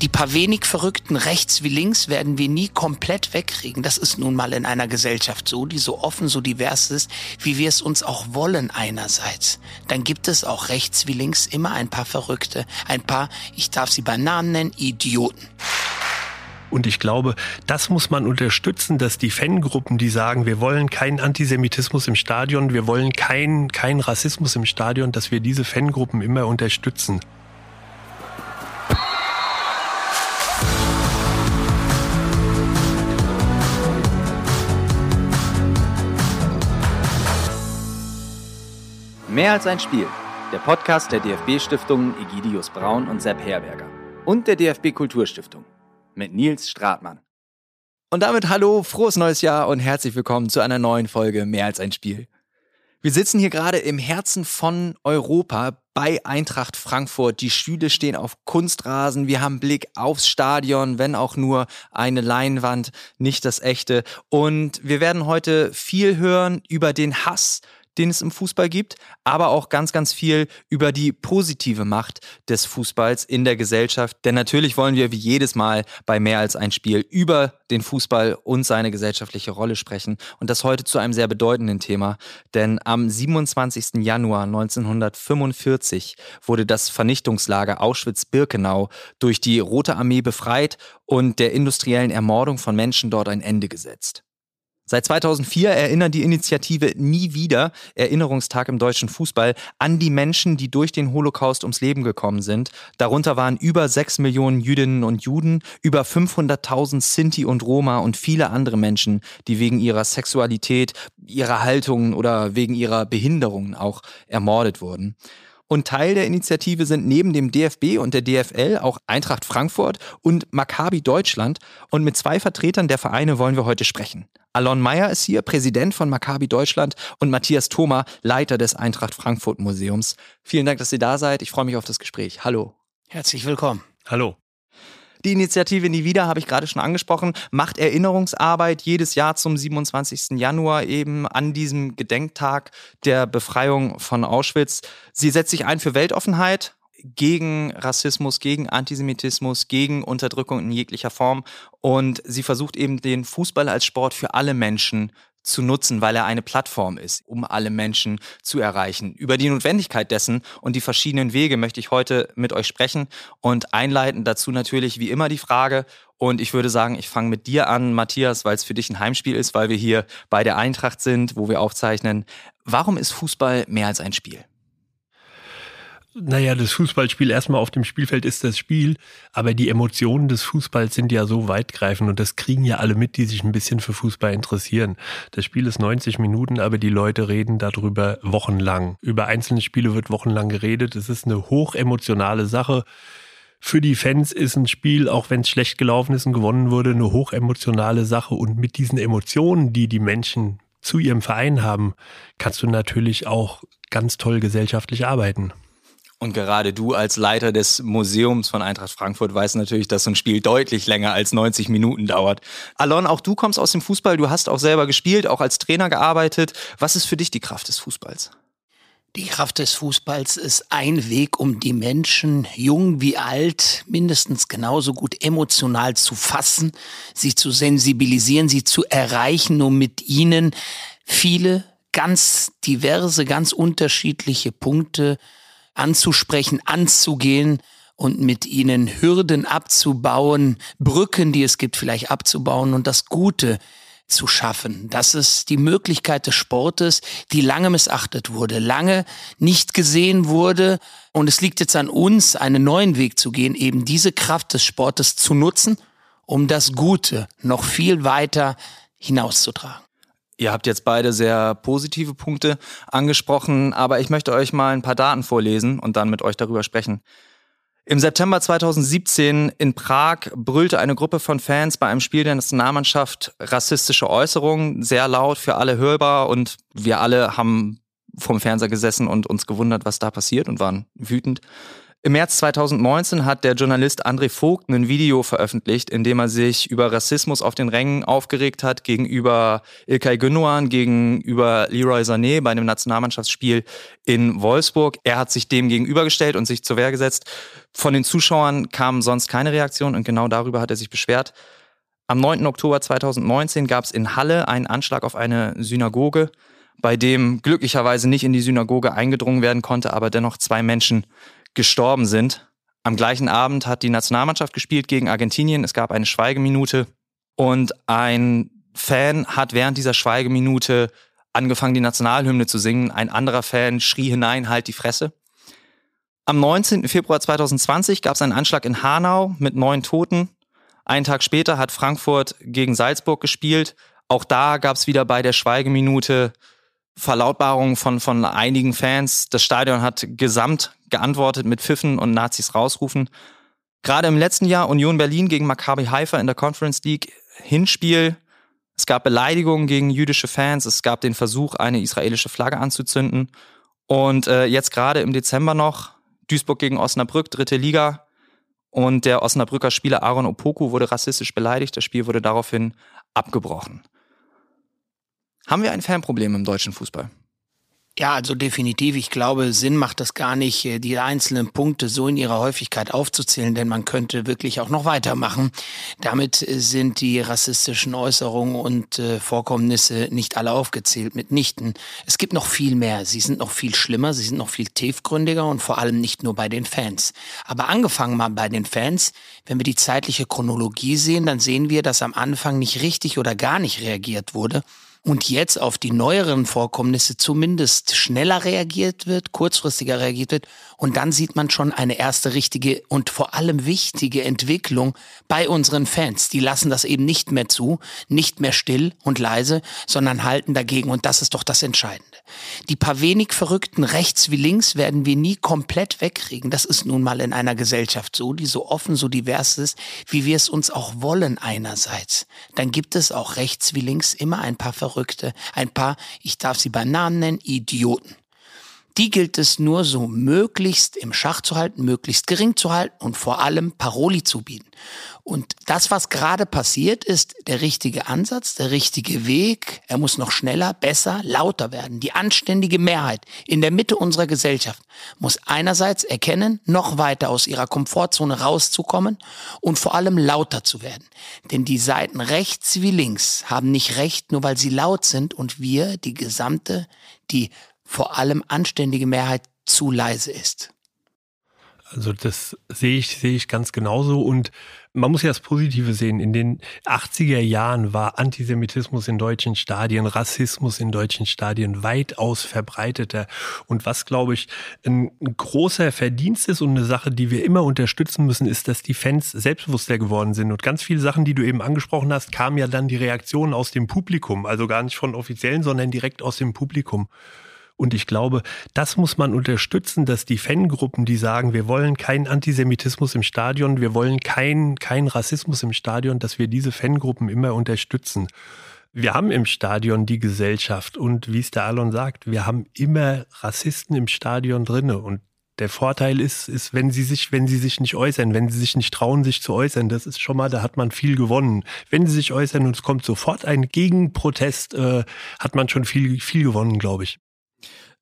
Die paar wenig Verrückten rechts wie links werden wir nie komplett wegkriegen. Das ist nun mal in einer Gesellschaft so, die so offen, so divers ist, wie wir es uns auch wollen einerseits. Dann gibt es auch rechts wie links immer ein paar Verrückte, ein paar, ich darf sie beim Namen nennen, Idioten. Und ich glaube, das muss man unterstützen, dass die Fangruppen, die sagen, wir wollen keinen Antisemitismus im Stadion, wir wollen keinen kein Rassismus im Stadion, dass wir diese Fangruppen immer unterstützen. Mehr als ein Spiel. Der Podcast der DFB-Stiftungen Egidius Braun und Sepp Herberger. Und der DFB Kulturstiftung mit Nils Stratmann. Und damit hallo, frohes neues Jahr und herzlich willkommen zu einer neuen Folge Mehr als ein Spiel. Wir sitzen hier gerade im Herzen von Europa bei Eintracht Frankfurt. Die Stühle stehen auf Kunstrasen. Wir haben Blick aufs Stadion, wenn auch nur eine Leinwand, nicht das echte. Und wir werden heute viel hören über den Hass den es im Fußball gibt, aber auch ganz, ganz viel über die positive Macht des Fußballs in der Gesellschaft. Denn natürlich wollen wir wie jedes Mal bei mehr als ein Spiel über den Fußball und seine gesellschaftliche Rolle sprechen. Und das heute zu einem sehr bedeutenden Thema. Denn am 27. Januar 1945 wurde das Vernichtungslager Auschwitz-Birkenau durch die Rote Armee befreit und der industriellen Ermordung von Menschen dort ein Ende gesetzt. Seit 2004 erinnert die Initiative Nie wieder, Erinnerungstag im deutschen Fußball, an die Menschen, die durch den Holocaust ums Leben gekommen sind. Darunter waren über sechs Millionen Jüdinnen und Juden, über 500.000 Sinti und Roma und viele andere Menschen, die wegen ihrer Sexualität, ihrer Haltung oder wegen ihrer Behinderungen auch ermordet wurden. Und Teil der Initiative sind neben dem DFB und der DFL auch Eintracht Frankfurt und Maccabi Deutschland. Und mit zwei Vertretern der Vereine wollen wir heute sprechen. Alon Meyer ist hier, Präsident von Maccabi Deutschland und Matthias Thoma, Leiter des Eintracht Frankfurt Museums. Vielen Dank, dass ihr da seid. Ich freue mich auf das Gespräch. Hallo. Herzlich willkommen. Hallo. Die Initiative Nie wieder, habe ich gerade schon angesprochen, macht Erinnerungsarbeit jedes Jahr zum 27. Januar eben an diesem Gedenktag der Befreiung von Auschwitz. Sie setzt sich ein für Weltoffenheit, gegen Rassismus, gegen Antisemitismus, gegen Unterdrückung in jeglicher Form. Und sie versucht eben den Fußball als Sport für alle Menschen zu nutzen, weil er eine Plattform ist, um alle Menschen zu erreichen. Über die Notwendigkeit dessen und die verschiedenen Wege möchte ich heute mit euch sprechen und einleiten dazu natürlich wie immer die Frage. Und ich würde sagen, ich fange mit dir an, Matthias, weil es für dich ein Heimspiel ist, weil wir hier bei der Eintracht sind, wo wir aufzeichnen. Warum ist Fußball mehr als ein Spiel? Naja, das Fußballspiel erstmal auf dem Spielfeld ist das Spiel, aber die Emotionen des Fußballs sind ja so weitgreifend und das kriegen ja alle mit, die sich ein bisschen für Fußball interessieren. Das Spiel ist 90 Minuten, aber die Leute reden darüber wochenlang. Über einzelne Spiele wird wochenlang geredet. Es ist eine hochemotionale Sache. Für die Fans ist ein Spiel, auch wenn es schlecht gelaufen ist und gewonnen wurde, eine hochemotionale Sache. Und mit diesen Emotionen, die die Menschen zu ihrem Verein haben, kannst du natürlich auch ganz toll gesellschaftlich arbeiten. Und gerade du als Leiter des Museums von Eintracht Frankfurt weißt natürlich, dass so ein Spiel deutlich länger als 90 Minuten dauert. Alon, auch du kommst aus dem Fußball, du hast auch selber gespielt, auch als Trainer gearbeitet. Was ist für dich die Kraft des Fußballs? Die Kraft des Fußballs ist ein Weg, um die Menschen, jung wie alt, mindestens genauso gut emotional zu fassen, sie zu sensibilisieren, sie zu erreichen, um mit ihnen viele ganz diverse, ganz unterschiedliche Punkte anzusprechen, anzugehen und mit ihnen Hürden abzubauen, Brücken, die es gibt, vielleicht abzubauen und das Gute zu schaffen. Das ist die Möglichkeit des Sportes, die lange missachtet wurde, lange nicht gesehen wurde. Und es liegt jetzt an uns, einen neuen Weg zu gehen, eben diese Kraft des Sportes zu nutzen, um das Gute noch viel weiter hinauszutragen. Ihr habt jetzt beide sehr positive Punkte angesprochen, aber ich möchte euch mal ein paar Daten vorlesen und dann mit euch darüber sprechen. Im September 2017 in Prag brüllte eine Gruppe von Fans bei einem Spiel der Nationalmannschaft rassistische Äußerungen, sehr laut für alle hörbar und wir alle haben vom Fernseher gesessen und uns gewundert, was da passiert und waren wütend. Im März 2019 hat der Journalist André Vogt ein Video veröffentlicht, in dem er sich über Rassismus auf den Rängen aufgeregt hat gegenüber Ilkay Gündogan, gegenüber Leroy Sané bei einem Nationalmannschaftsspiel in Wolfsburg. Er hat sich dem gegenübergestellt und sich zur Wehr gesetzt. Von den Zuschauern kam sonst keine Reaktion und genau darüber hat er sich beschwert. Am 9. Oktober 2019 gab es in Halle einen Anschlag auf eine Synagoge, bei dem glücklicherweise nicht in die Synagoge eingedrungen werden konnte, aber dennoch zwei Menschen gestorben sind. Am gleichen Abend hat die Nationalmannschaft gespielt gegen Argentinien. Es gab eine Schweigeminute und ein Fan hat während dieser Schweigeminute angefangen, die Nationalhymne zu singen. Ein anderer Fan schrie hinein, halt die Fresse. Am 19. Februar 2020 gab es einen Anschlag in Hanau mit neun Toten. Einen Tag später hat Frankfurt gegen Salzburg gespielt. Auch da gab es wieder bei der Schweigeminute Verlautbarungen von, von einigen Fans. Das Stadion hat gesamt geantwortet mit Pfiffen und Nazis rausrufen. Gerade im letzten Jahr Union Berlin gegen Maccabi Haifa in der Conference League Hinspiel. Es gab Beleidigungen gegen jüdische Fans. Es gab den Versuch, eine israelische Flagge anzuzünden. Und äh, jetzt gerade im Dezember noch Duisburg gegen Osnabrück, dritte Liga. Und der Osnabrücker Spieler Aaron Opoku wurde rassistisch beleidigt. Das Spiel wurde daraufhin abgebrochen. Haben wir ein Fanproblem im deutschen Fußball? Ja, also definitiv. Ich glaube, Sinn macht das gar nicht, äh, die einzelnen Punkte so in ihrer Häufigkeit aufzuzählen, denn man könnte wirklich auch noch weitermachen. Damit äh, sind die rassistischen Äußerungen und äh, Vorkommnisse nicht alle aufgezählt, mitnichten. Es gibt noch viel mehr. Sie sind noch viel schlimmer, sie sind noch viel tiefgründiger und vor allem nicht nur bei den Fans. Aber angefangen mal bei den Fans, wenn wir die zeitliche Chronologie sehen, dann sehen wir, dass am Anfang nicht richtig oder gar nicht reagiert wurde und jetzt auf die neueren Vorkommnisse zumindest schneller reagiert wird, kurzfristiger reagiert wird und dann sieht man schon eine erste richtige und vor allem wichtige Entwicklung bei unseren Fans. Die lassen das eben nicht mehr zu, nicht mehr still und leise, sondern halten dagegen und das ist doch das Entscheidende. Die paar wenig Verrückten rechts wie links werden wir nie komplett wegkriegen. Das ist nun mal in einer Gesellschaft so, die so offen, so divers ist, wie wir es uns auch wollen einerseits. Dann gibt es auch rechts wie links immer ein paar Verrückte, ein paar, ich darf sie beim Namen nennen, Idioten. Die gilt es nur so möglichst im Schach zu halten, möglichst gering zu halten und vor allem Paroli zu bieten. Und das, was gerade passiert, ist der richtige Ansatz, der richtige Weg. Er muss noch schneller, besser, lauter werden. Die anständige Mehrheit in der Mitte unserer Gesellschaft muss einerseits erkennen, noch weiter aus ihrer Komfortzone rauszukommen und vor allem lauter zu werden. Denn die Seiten rechts wie links haben nicht recht, nur weil sie laut sind und wir, die gesamte, die vor allem anständige Mehrheit zu leise ist. Also das sehe ich, sehe ich ganz genauso. Und man muss ja das Positive sehen. In den 80er Jahren war Antisemitismus in deutschen Stadien, Rassismus in deutschen Stadien weitaus verbreiteter. Und was, glaube ich, ein, großer Verdienst ist und eine Sache, die wir immer unterstützen müssen, ist, dass die Fans selbstbewusster geworden sind. Und ganz viele Sachen, die du eben angesprochen hast, kamen ja dann die Reaktionen aus dem Publikum. Also gar nicht von Offiziellen, sondern direkt aus dem Publikum. Und ich glaube, das muss man unterstützen, dass die Fangruppen, die sagen, wir wollen keinen Antisemitismus im Stadion, wir wollen keinen kein Rassismus im Stadion, dass wir diese Fangruppen immer unterstützen. Wir haben im Stadion die Gesellschaft und wie es der Alon sagt, wir haben immer Rassisten im Stadion drinne und der Vorteil ist, ist, wenn sie sich, wenn sie sich nicht äußern, wenn sie sich nicht trauen, sich zu äußern, das ist schon mal, da hat man viel gewonnen. Wenn sie sich äußern und es kommt sofort ein Gegenprotest, äh, hat man schon viel, viel gewonnen, glaube ich.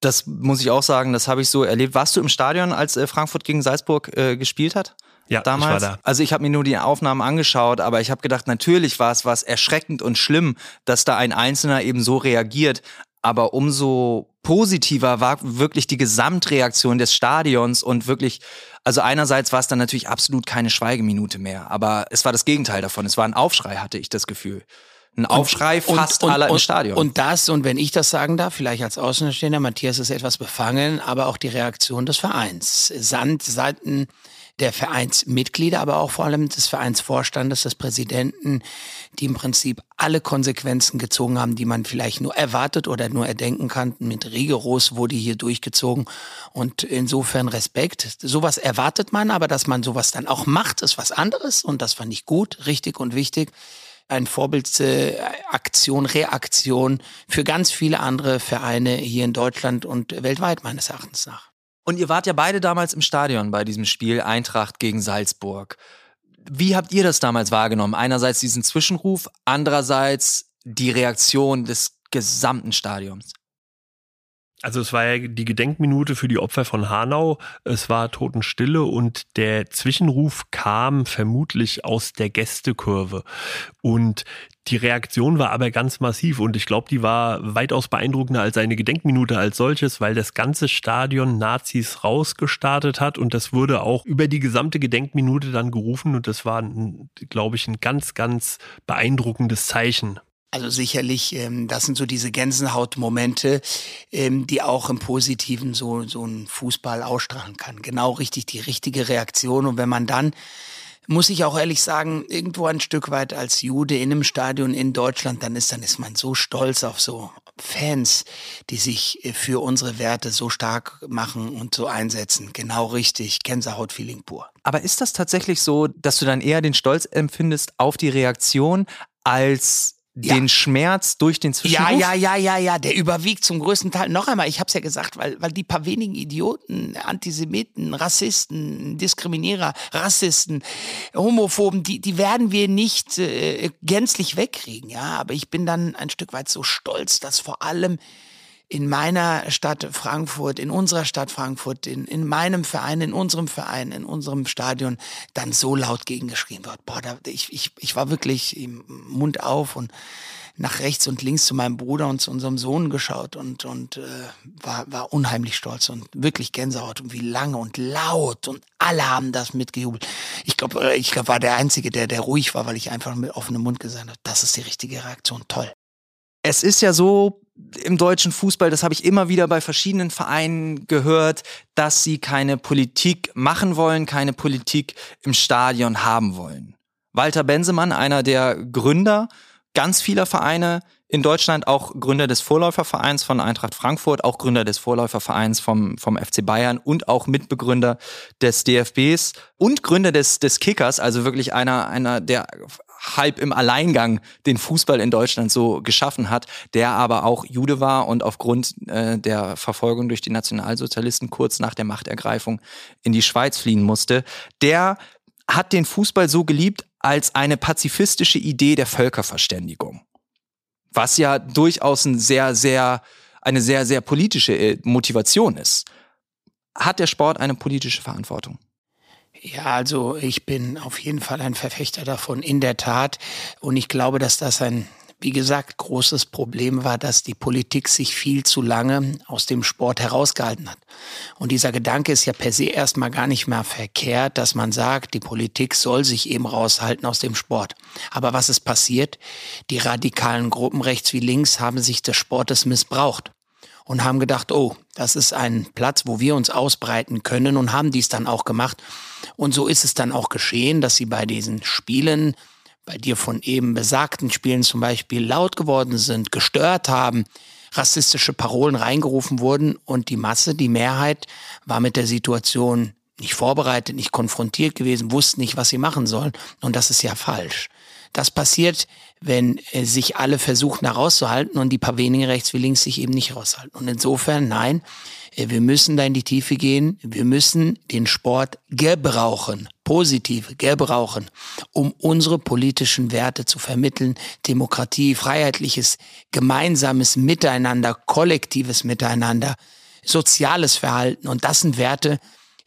Das muss ich auch sagen, das habe ich so erlebt. Warst du im Stadion, als äh, Frankfurt gegen Salzburg äh, gespielt hat? Ja, damals. Ich war da. Also ich habe mir nur die Aufnahmen angeschaut, aber ich habe gedacht, natürlich war es was erschreckend und schlimm, dass da ein Einzelner eben so reagiert. Aber umso positiver war wirklich die Gesamtreaktion des Stadions und wirklich, also einerseits war es dann natürlich absolut keine Schweigeminute mehr, aber es war das Gegenteil davon. Es war ein Aufschrei, hatte ich das Gefühl ein Aufschrei und, fast und, aller und, im Stadion. Und das, und wenn ich das sagen darf, vielleicht als Außenstehender, Matthias ist etwas befangen, aber auch die Reaktion des Vereins. Sand, Seiten der Vereinsmitglieder, aber auch vor allem des Vereinsvorstandes, des Präsidenten, die im Prinzip alle Konsequenzen gezogen haben, die man vielleicht nur erwartet oder nur erdenken kann. Mit rigoros wurde hier durchgezogen. Und insofern Respekt. Sowas erwartet man, aber dass man sowas dann auch macht, ist was anderes. Und das fand ich gut, richtig und wichtig ein Vorbildaktion, Reaktion für ganz viele andere Vereine hier in Deutschland und weltweit meines Erachtens nach. Und ihr wart ja beide damals im Stadion bei diesem Spiel Eintracht gegen Salzburg. Wie habt ihr das damals wahrgenommen? Einerseits diesen Zwischenruf, andererseits die Reaktion des gesamten Stadions. Also es war ja die Gedenkminute für die Opfer von Hanau. Es war Totenstille und der Zwischenruf kam vermutlich aus der Gästekurve. Und die Reaktion war aber ganz massiv und ich glaube, die war weitaus beeindruckender als eine Gedenkminute als solches, weil das ganze Stadion Nazis rausgestartet hat und das wurde auch über die gesamte Gedenkminute dann gerufen und das war, glaube ich, ein ganz, ganz beeindruckendes Zeichen. Also sicherlich, ähm, das sind so diese Gänsehautmomente, ähm, die auch im Positiven so, so ein Fußball ausstrahlen kann. Genau richtig, die richtige Reaktion. Und wenn man dann, muss ich auch ehrlich sagen, irgendwo ein Stück weit als Jude in einem Stadion in Deutschland, dann ist, dann ist man so stolz auf so Fans, die sich äh, für unsere Werte so stark machen und so einsetzen. Genau richtig, Gänsehautfeeling pur. Aber ist das tatsächlich so, dass du dann eher den Stolz empfindest auf die Reaktion als den ja. Schmerz durch den Zwischenruf? Ja, ja, ja, ja, ja, der überwiegt zum größten Teil. Noch einmal, ich habe es ja gesagt, weil, weil die paar wenigen Idioten, Antisemiten, Rassisten, Diskriminierer, Rassisten, Homophoben, die, die werden wir nicht äh, gänzlich wegkriegen, ja. Aber ich bin dann ein Stück weit so stolz, dass vor allem in meiner Stadt Frankfurt, in unserer Stadt Frankfurt, in, in meinem Verein, in unserem Verein, in unserem Stadion dann so laut gegengeschrien wird. Boah, da, ich, ich, ich war wirklich im Mund auf und nach rechts und links zu meinem Bruder und zu unserem Sohn geschaut und, und äh, war, war unheimlich stolz und wirklich Gänsehaut und wie lange und laut und alle haben das mitgejubelt. Ich glaube, äh, ich glaub, war der Einzige, der, der ruhig war, weil ich einfach mit offenem Mund gesagt habe, das ist die richtige Reaktion, toll. Es ist ja so, im deutschen Fußball, das habe ich immer wieder bei verschiedenen Vereinen gehört, dass sie keine Politik machen wollen, keine Politik im Stadion haben wollen. Walter Bensemann, einer der Gründer ganz vieler Vereine in Deutschland, auch Gründer des Vorläufervereins von Eintracht Frankfurt, auch Gründer des Vorläufervereins vom, vom FC Bayern und auch Mitbegründer des DFBs und Gründer des, des Kickers, also wirklich einer, einer der halb im Alleingang den Fußball in Deutschland so geschaffen hat, der aber auch Jude war und aufgrund äh, der Verfolgung durch die Nationalsozialisten kurz nach der Machtergreifung in die Schweiz fliehen musste, der hat den Fußball so geliebt als eine pazifistische Idee der Völkerverständigung. Was ja durchaus ein sehr, sehr, eine sehr, sehr politische äh, Motivation ist. Hat der Sport eine politische Verantwortung? Ja, also ich bin auf jeden Fall ein Verfechter davon, in der Tat. Und ich glaube, dass das ein, wie gesagt, großes Problem war, dass die Politik sich viel zu lange aus dem Sport herausgehalten hat. Und dieser Gedanke ist ja per se erstmal gar nicht mehr verkehrt, dass man sagt, die Politik soll sich eben raushalten aus dem Sport. Aber was ist passiert? Die radikalen Gruppen rechts wie links haben sich des Sportes missbraucht und haben gedacht, oh, das ist ein Platz, wo wir uns ausbreiten können und haben dies dann auch gemacht. Und so ist es dann auch geschehen, dass sie bei diesen Spielen, bei dir von eben besagten Spielen zum Beispiel laut geworden sind, gestört haben, rassistische Parolen reingerufen wurden und die Masse, die Mehrheit war mit der Situation nicht vorbereitet, nicht konfrontiert gewesen, wussten nicht, was sie machen sollen. Und das ist ja falsch. Das passiert, wenn äh, sich alle versuchen herauszuhalten und die paar wenige rechts wie links sich eben nicht heraushalten. Und insofern, nein, äh, wir müssen da in die Tiefe gehen. Wir müssen den Sport gebrauchen, positiv gebrauchen, um unsere politischen Werte zu vermitteln. Demokratie, freiheitliches, gemeinsames Miteinander, kollektives Miteinander, soziales Verhalten. Und das sind Werte,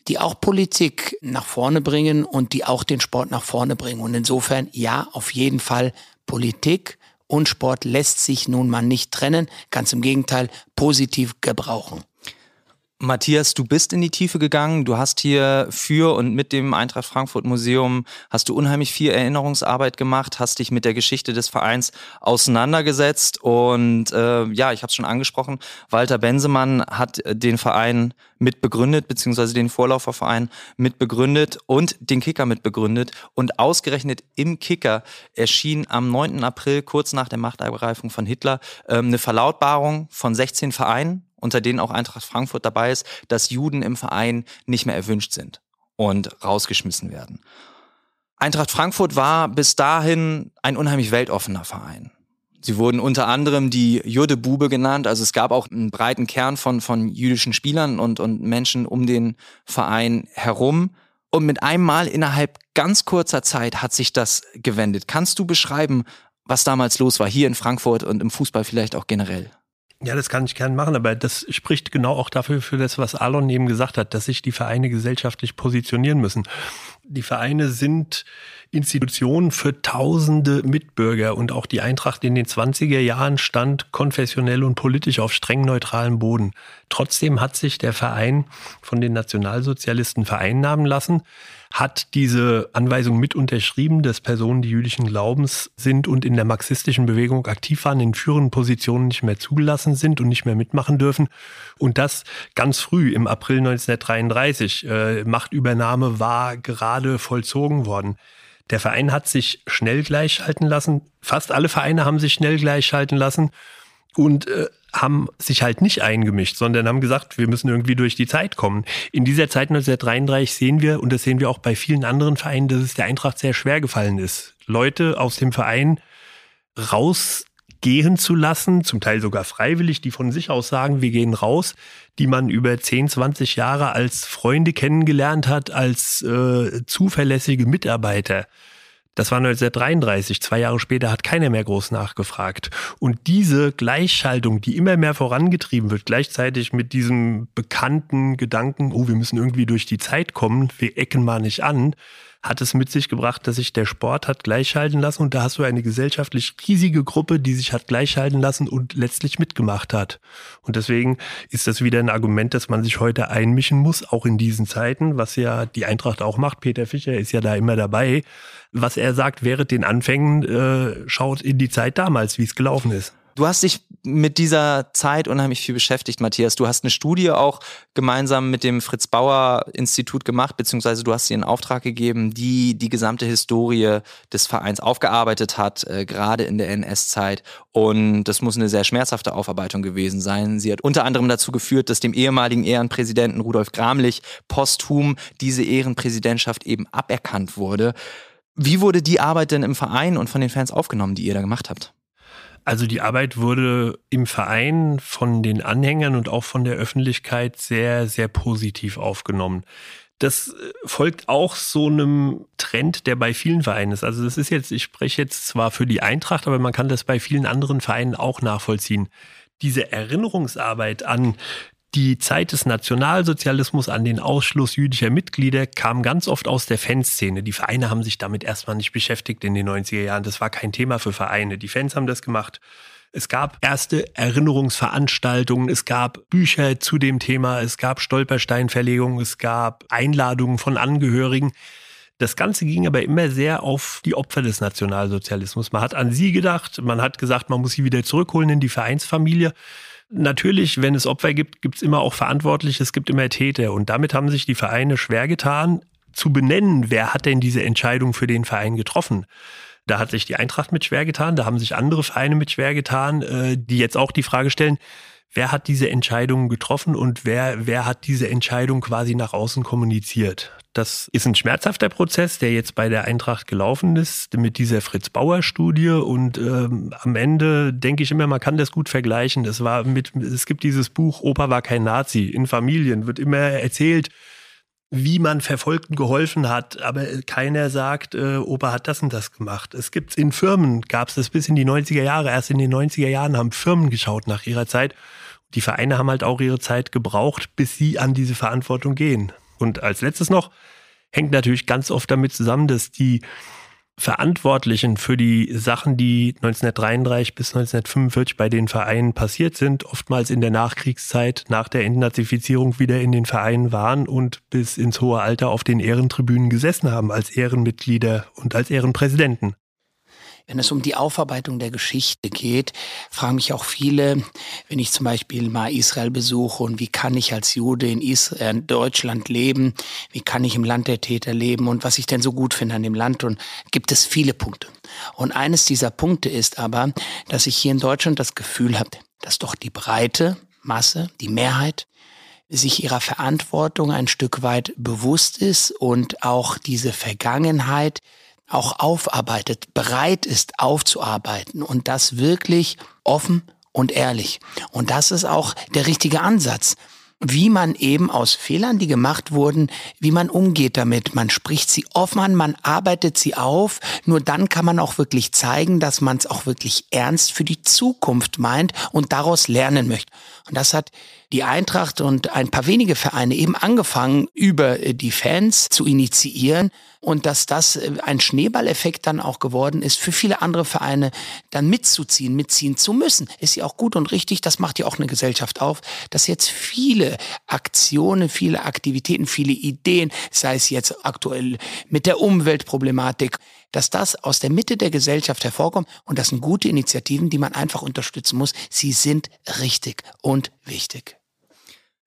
die auch Politik nach vorne bringen und die auch den Sport nach vorne bringen. Und insofern, ja, auf jeden Fall Politik und Sport lässt sich nun mal nicht trennen. Ganz im Gegenteil, positiv gebrauchen. Matthias, du bist in die Tiefe gegangen. Du hast hier für und mit dem Eintracht Frankfurt Museum hast du unheimlich viel Erinnerungsarbeit gemacht, hast dich mit der Geschichte des Vereins auseinandergesetzt und äh, ja, ich habe es schon angesprochen. Walter Bensemann hat den Verein mitbegründet beziehungsweise den Vorläuferverein mitbegründet und den Kicker mitbegründet und ausgerechnet im Kicker erschien am 9. April kurz nach der Machtergreifung von Hitler äh, eine Verlautbarung von 16 Vereinen unter denen auch Eintracht Frankfurt dabei ist, dass Juden im Verein nicht mehr erwünscht sind und rausgeschmissen werden. Eintracht Frankfurt war bis dahin ein unheimlich weltoffener Verein. Sie wurden unter anderem die Jude-Bube genannt. Also es gab auch einen breiten Kern von, von jüdischen Spielern und, und Menschen um den Verein herum. Und mit einem Mal innerhalb ganz kurzer Zeit hat sich das gewendet. Kannst du beschreiben, was damals los war, hier in Frankfurt und im Fußball vielleicht auch generell? Ja, das kann ich gerne machen, aber das spricht genau auch dafür, für das, was Alon eben gesagt hat, dass sich die Vereine gesellschaftlich positionieren müssen. Die Vereine sind Institutionen für tausende Mitbürger und auch die Eintracht in den 20er Jahren stand konfessionell und politisch auf streng neutralem Boden. Trotzdem hat sich der Verein von den Nationalsozialisten vereinnahmen lassen hat diese Anweisung mit unterschrieben, dass Personen, die jüdischen Glaubens sind und in der marxistischen Bewegung aktiv waren, in führenden Positionen nicht mehr zugelassen sind und nicht mehr mitmachen dürfen. Und das ganz früh im April 1933. Äh, Machtübernahme war gerade vollzogen worden. Der Verein hat sich schnell gleichschalten lassen. Fast alle Vereine haben sich schnell gleichschalten lassen und äh, haben sich halt nicht eingemischt, sondern haben gesagt, wir müssen irgendwie durch die Zeit kommen. In dieser Zeit 1933 sehen wir, und das sehen wir auch bei vielen anderen Vereinen, dass es der Eintracht sehr schwer gefallen ist, Leute aus dem Verein rausgehen zu lassen, zum Teil sogar freiwillig, die von sich aus sagen, wir gehen raus, die man über 10, 20 Jahre als Freunde kennengelernt hat, als äh, zuverlässige Mitarbeiter. Das war 1933. Zwei Jahre später hat keiner mehr groß nachgefragt. Und diese Gleichschaltung, die immer mehr vorangetrieben wird, gleichzeitig mit diesem bekannten Gedanken, oh, wir müssen irgendwie durch die Zeit kommen, wir ecken mal nicht an, hat es mit sich gebracht, dass sich der Sport hat gleichschalten lassen und da hast du eine gesellschaftlich riesige Gruppe, die sich hat gleichschalten lassen und letztlich mitgemacht hat. Und deswegen ist das wieder ein Argument, dass man sich heute einmischen muss, auch in diesen Zeiten, was ja die Eintracht auch macht. Peter Fischer ist ja da immer dabei. Was er sagt während den Anfängen, äh, schaut in die Zeit damals, wie es gelaufen ist. Du hast dich mit dieser Zeit unheimlich viel beschäftigt, Matthias. Du hast eine Studie auch gemeinsam mit dem Fritz Bauer Institut gemacht, beziehungsweise du hast sie in Auftrag gegeben, die die gesamte Historie des Vereins aufgearbeitet hat, äh, gerade in der NS-Zeit. Und das muss eine sehr schmerzhafte Aufarbeitung gewesen sein. Sie hat unter anderem dazu geführt, dass dem ehemaligen Ehrenpräsidenten Rudolf Gramlich posthum diese Ehrenpräsidentschaft eben aberkannt wurde. Wie wurde die Arbeit denn im Verein und von den Fans aufgenommen, die ihr da gemacht habt? Also die Arbeit wurde im Verein von den Anhängern und auch von der Öffentlichkeit sehr, sehr positiv aufgenommen. Das äh, folgt auch so einem Trend, der bei vielen Vereinen ist. Also das ist jetzt, ich spreche jetzt zwar für die Eintracht, aber man kann das bei vielen anderen Vereinen auch nachvollziehen. Diese Erinnerungsarbeit an die Zeit des Nationalsozialismus an den Ausschluss jüdischer Mitglieder kam ganz oft aus der Fanszene. Die Vereine haben sich damit erstmal nicht beschäftigt in den 90er Jahren. Das war kein Thema für Vereine. Die Fans haben das gemacht. Es gab erste Erinnerungsveranstaltungen, es gab Bücher zu dem Thema, es gab Stolpersteinverlegungen, es gab Einladungen von Angehörigen. Das Ganze ging aber immer sehr auf die Opfer des Nationalsozialismus. Man hat an sie gedacht, man hat gesagt, man muss sie wieder zurückholen in die Vereinsfamilie. Natürlich, wenn es Opfer gibt, gibt es immer auch Verantwortliche, es gibt immer Täter. Und damit haben sich die Vereine schwer getan, zu benennen, wer hat denn diese Entscheidung für den Verein getroffen. Da hat sich die Eintracht mit schwer getan, da haben sich andere Vereine mit schwer getan, äh, die jetzt auch die Frage stellen, wer hat diese Entscheidung getroffen und wer, wer hat diese Entscheidung quasi nach außen kommuniziert. Das ist ein schmerzhafter Prozess, der jetzt bei der Eintracht gelaufen ist mit dieser Fritz Bauer Studie und ähm, am Ende denke ich immer, man kann das gut vergleichen. Es war mit, es gibt dieses Buch Opa war kein Nazi. In Familien wird immer erzählt, wie man Verfolgten geholfen hat, aber keiner sagt, äh, Opa hat das und das gemacht. Es gibt in Firmen, gab es das bis in die 90er Jahre. Erst in den 90er Jahren haben Firmen geschaut nach ihrer Zeit die Vereine haben halt auch ihre Zeit gebraucht, bis sie an diese Verantwortung gehen. Und als letztes noch hängt natürlich ganz oft damit zusammen, dass die Verantwortlichen für die Sachen, die 1933 bis 1945 bei den Vereinen passiert sind, oftmals in der Nachkriegszeit nach der Entnazifizierung wieder in den Vereinen waren und bis ins hohe Alter auf den Ehrentribünen gesessen haben als Ehrenmitglieder und als Ehrenpräsidenten. Wenn es um die Aufarbeitung der Geschichte geht, fragen mich auch viele, wenn ich zum Beispiel mal Israel besuche und wie kann ich als Jude in, Israel, in Deutschland leben, wie kann ich im Land der Täter leben und was ich denn so gut finde an dem Land und gibt es viele Punkte. Und eines dieser Punkte ist aber, dass ich hier in Deutschland das Gefühl habe, dass doch die breite Masse, die Mehrheit, sich ihrer Verantwortung ein Stück weit bewusst ist und auch diese Vergangenheit auch aufarbeitet, bereit ist aufzuarbeiten und das wirklich offen und ehrlich. Und das ist auch der richtige Ansatz wie man eben aus Fehlern, die gemacht wurden, wie man umgeht damit. Man spricht sie offen an, man arbeitet sie auf. Nur dann kann man auch wirklich zeigen, dass man es auch wirklich ernst für die Zukunft meint und daraus lernen möchte. Und das hat die Eintracht und ein paar wenige Vereine eben angefangen, über äh, die Fans zu initiieren und dass das äh, ein Schneeballeffekt dann auch geworden ist, für viele andere Vereine dann mitzuziehen, mitziehen zu müssen. Ist ja auch gut und richtig, das macht ja auch eine Gesellschaft auf, dass jetzt viele Aktionen, viele Aktivitäten, viele Ideen, sei es jetzt aktuell mit der Umweltproblematik, dass das aus der Mitte der Gesellschaft hervorkommt und das sind gute Initiativen, die man einfach unterstützen muss. Sie sind richtig und wichtig.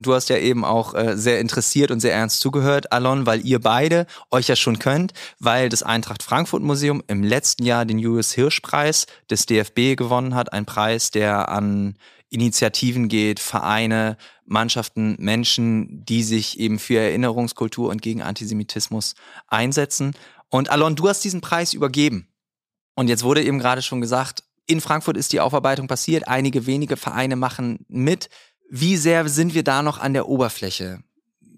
Du hast ja eben auch äh, sehr interessiert und sehr ernst zugehört, Alon, weil ihr beide euch ja schon könnt, weil das Eintracht Frankfurt Museum im letzten Jahr den Julius Hirsch Preis des DFB gewonnen hat. Ein Preis, der an Initiativen geht, Vereine, Mannschaften, Menschen, die sich eben für Erinnerungskultur und gegen Antisemitismus einsetzen. Und Alon, du hast diesen Preis übergeben. Und jetzt wurde eben gerade schon gesagt, in Frankfurt ist die Aufarbeitung passiert. Einige wenige Vereine machen mit. Wie sehr sind wir da noch an der Oberfläche?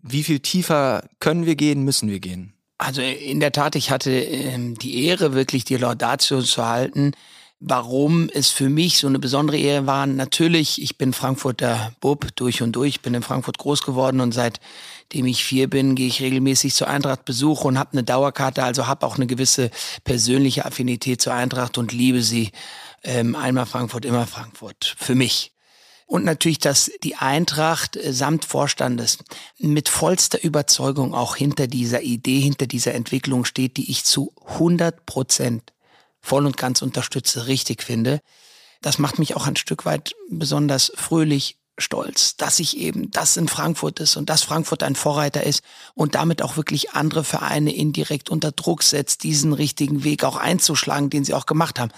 Wie viel tiefer können wir gehen, müssen wir gehen? Also in der Tat, ich hatte ähm, die Ehre, wirklich die Laudatio zu halten. Warum es für mich so eine besondere Ehre war, natürlich, ich bin Frankfurter Bub durch und durch, bin in Frankfurt groß geworden und seitdem ich vier bin, gehe ich regelmäßig zur Eintracht Besuch und habe eine Dauerkarte, also habe auch eine gewisse persönliche Affinität zur Eintracht und liebe sie. Ähm, einmal Frankfurt, immer Frankfurt. Für mich. Und natürlich, dass die Eintracht äh, samt Vorstandes mit vollster Überzeugung auch hinter dieser Idee, hinter dieser Entwicklung steht, die ich zu 100 Prozent voll und ganz unterstütze, richtig finde. Das macht mich auch ein Stück weit besonders fröhlich, stolz, dass ich eben das in Frankfurt ist und dass Frankfurt ein Vorreiter ist und damit auch wirklich andere Vereine indirekt unter Druck setzt, diesen richtigen Weg auch einzuschlagen, den sie auch gemacht haben.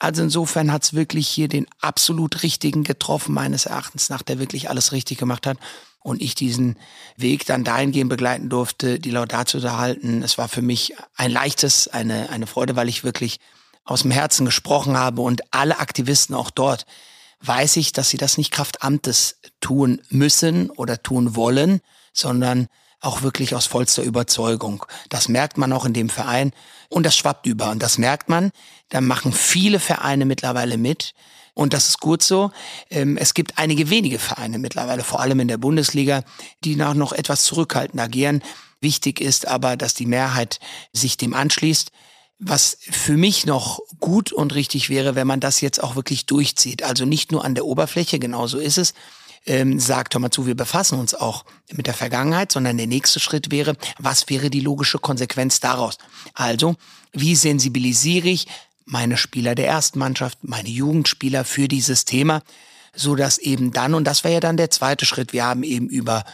Also insofern hat's wirklich hier den absolut richtigen getroffen, meines Erachtens nach, der wirklich alles richtig gemacht hat. Und ich diesen Weg dann dahingehend begleiten durfte, die Laudatio zu halten. Es war für mich ein leichtes, eine, eine Freude, weil ich wirklich aus dem Herzen gesprochen habe und alle Aktivisten auch dort weiß ich, dass sie das nicht Kraft Amtes tun müssen oder tun wollen, sondern auch wirklich aus vollster Überzeugung. Das merkt man auch in dem Verein und das schwappt über und das merkt man. Da machen viele Vereine mittlerweile mit und das ist gut so. Ähm, es gibt einige wenige Vereine mittlerweile, vor allem in der Bundesliga, die noch etwas zurückhaltend agieren. Wichtig ist aber, dass die Mehrheit sich dem anschließt. Was für mich noch gut und richtig wäre, wenn man das jetzt auch wirklich durchzieht. Also nicht nur an der Oberfläche, genau so ist es, ähm, sagt, hör mal zu, wir befassen uns auch mit der Vergangenheit, sondern der nächste Schritt wäre, was wäre die logische Konsequenz daraus? Also, wie sensibilisiere ich meine Spieler der ersten Mannschaft, meine Jugendspieler für dieses Thema, so dass eben dann, und das wäre ja dann der zweite Schritt, wir haben eben über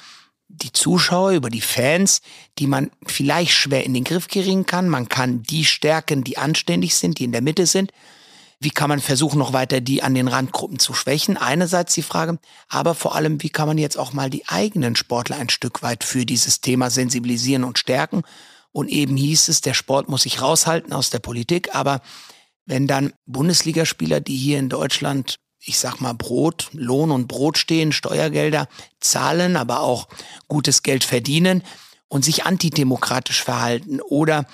die Zuschauer, über die Fans, die man vielleicht schwer in den Griff kriegen kann. Man kann die stärken, die anständig sind, die in der Mitte sind. Wie kann man versuchen, noch weiter die an den Randgruppen zu schwächen? Einerseits die Frage, aber vor allem, wie kann man jetzt auch mal die eigenen Sportler ein Stück weit für dieses Thema sensibilisieren und stärken? Und eben hieß es, der Sport muss sich raushalten aus der Politik, aber wenn dann Bundesligaspieler, die hier in Deutschland, ich sag mal, Brot, Lohn und Brot stehen, Steuergelder zahlen, aber auch gutes Geld verdienen und sich antidemokratisch verhalten oder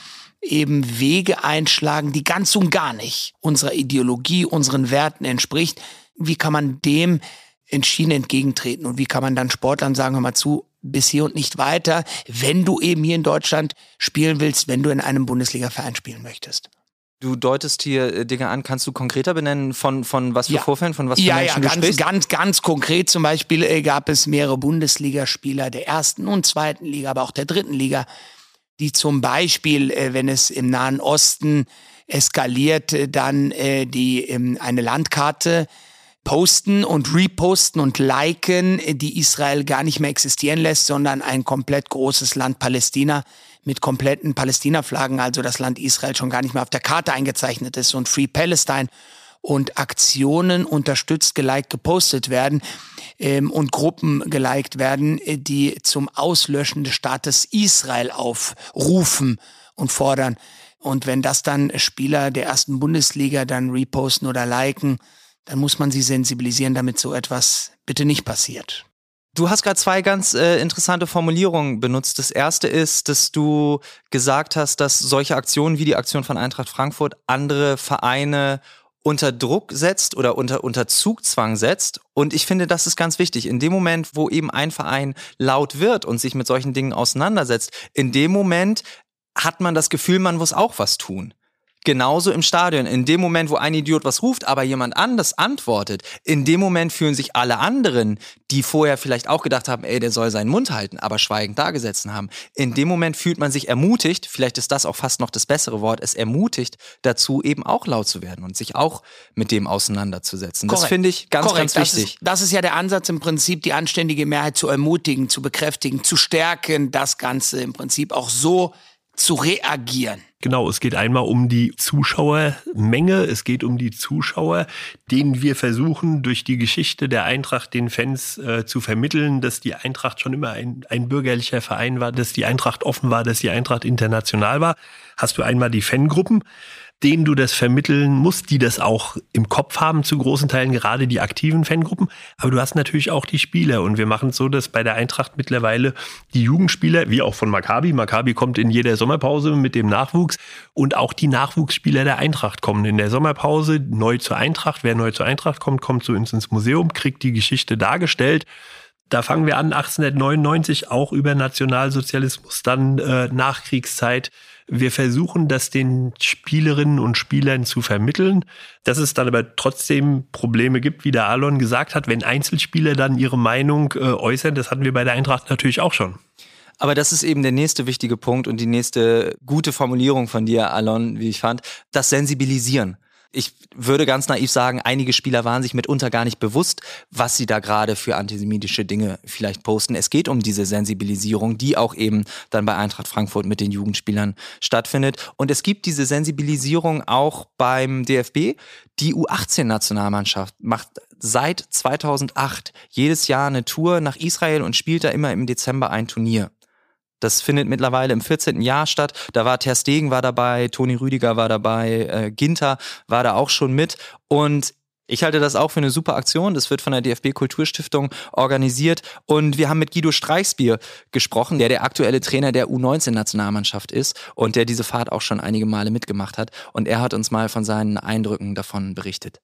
eben Wege einschlagen, die ganz und gar nicht unserer Ideologie, unseren Werten entspricht. Wie kann man dem entschieden entgegentreten und wie kann man dann Sportlern sagen, hör mal zu, bis hier und nicht weiter, wenn du eben hier in Deutschland spielen willst, wenn du in einem Bundesliga-Verein spielen möchtest. Du deutest hier äh, Dinge an. Kannst du konkreter benennen von, von was für ja. Vorfällen, von was für ja, Menschen ja, ganz, du sprichst? ganz, ganz konkret zum Beispiel äh, gab es mehrere Bundesligaspieler der ersten und zweiten Liga, aber auch der dritten Liga, die zum Beispiel, äh, wenn es im Nahen Osten eskaliert, äh, dann äh, die ähm, eine Landkarte posten und reposten und liken, die Israel gar nicht mehr existieren lässt, sondern ein komplett großes Land Palästina mit kompletten Palästina-Flaggen, also das Land Israel schon gar nicht mehr auf der Karte eingezeichnet ist und Free Palestine und Aktionen unterstützt, geliked, gepostet werden ähm, und Gruppen geliked werden, äh, die zum Auslöschen des Staates Israel aufrufen und fordern. Und wenn das dann Spieler der ersten Bundesliga dann reposten oder liken, dann muss man sie sensibilisieren, damit so etwas bitte nicht passiert. Du hast gerade zwei ganz äh, interessante Formulierungen benutzt. Das erste ist, dass du gesagt hast, dass solche Aktionen wie die Aktion von Eintracht Frankfurt andere Vereine unter Druck setzt oder unter, unter Zugzwang setzt. Und ich finde, das ist ganz wichtig. In dem Moment, wo eben ein Verein laut wird und sich mit solchen Dingen auseinandersetzt, in dem Moment hat man das Gefühl, man muss auch was tun. Genauso im Stadion. In dem Moment, wo ein Idiot was ruft, aber jemand anders antwortet, in dem Moment fühlen sich alle anderen, die vorher vielleicht auch gedacht haben, ey, der soll seinen Mund halten, aber schweigend dagesessen haben. In dem Moment fühlt man sich ermutigt, vielleicht ist das auch fast noch das bessere Wort, es ermutigt dazu, eben auch laut zu werden und sich auch mit dem auseinanderzusetzen. Korrekt. Das finde ich ganz, Korrekt. ganz wichtig. Das ist, das ist ja der Ansatz im Prinzip, die anständige Mehrheit zu ermutigen, zu bekräftigen, zu stärken, das Ganze im Prinzip auch so zu reagieren. Genau, es geht einmal um die Zuschauermenge, es geht um die Zuschauer, denen wir versuchen, durch die Geschichte der Eintracht den Fans äh, zu vermitteln, dass die Eintracht schon immer ein, ein bürgerlicher Verein war, dass die Eintracht offen war, dass die Eintracht international war. Hast du einmal die Fangruppen, denen du das vermitteln musst, die das auch im Kopf haben, zu großen Teilen gerade die aktiven Fangruppen. Aber du hast natürlich auch die Spieler. Und wir machen es so, dass bei der Eintracht mittlerweile die Jugendspieler, wie auch von Maccabi, Maccabi kommt in jeder Sommerpause mit dem Nachwuchs und auch die Nachwuchsspieler der Eintracht kommen in der Sommerpause neu zur Eintracht. Wer neu zur Eintracht kommt, kommt zu uns ins Museum, kriegt die Geschichte dargestellt. Da fangen wir an, 1899 auch über Nationalsozialismus, dann äh, Nachkriegszeit wir versuchen, das den Spielerinnen und Spielern zu vermitteln, dass es dann aber trotzdem Probleme gibt, wie der Alon gesagt hat, wenn Einzelspieler dann ihre Meinung äh, äußern. Das hatten wir bei der Eintracht natürlich auch schon. Aber das ist eben der nächste wichtige Punkt und die nächste gute Formulierung von dir, Alon, wie ich fand, das Sensibilisieren ich würde ganz naiv sagen, einige Spieler waren sich mitunter gar nicht bewusst, was sie da gerade für antisemitische Dinge vielleicht posten. Es geht um diese Sensibilisierung, die auch eben dann bei Eintracht Frankfurt mit den Jugendspielern stattfindet. Und es gibt diese Sensibilisierung auch beim DFB. Die U18-Nationalmannschaft macht seit 2008 jedes Jahr eine Tour nach Israel und spielt da immer im Dezember ein Turnier. Das findet mittlerweile im 14. Jahr statt. Da war Ter Stegen war dabei, Toni Rüdiger war dabei, äh, Ginter war da auch schon mit. Und ich halte das auch für eine super Aktion. Das wird von der DFB Kulturstiftung organisiert. Und wir haben mit Guido Streichsbier gesprochen, der der aktuelle Trainer der U19-Nationalmannschaft ist und der diese Fahrt auch schon einige Male mitgemacht hat. Und er hat uns mal von seinen Eindrücken davon berichtet.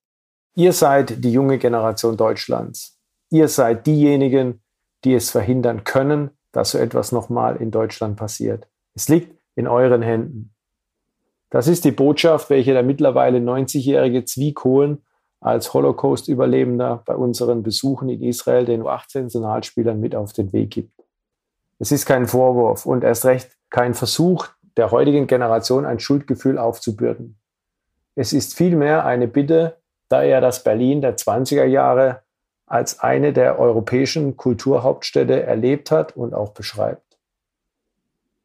Ihr seid die junge Generation Deutschlands. Ihr seid diejenigen, die es verhindern können, dass so etwas nochmal in Deutschland passiert. Es liegt in euren Händen. Das ist die Botschaft, welche der mittlerweile 90-jährige Zwiekohlen als Holocaust-Überlebender bei unseren Besuchen in Israel den U18-Nationalspielern mit auf den Weg gibt. Es ist kein Vorwurf und erst recht kein Versuch der heutigen Generation ein Schuldgefühl aufzubürden. Es ist vielmehr eine Bitte, da er das Berlin der 20er Jahre als eine der europäischen Kulturhauptstädte erlebt hat und auch beschreibt.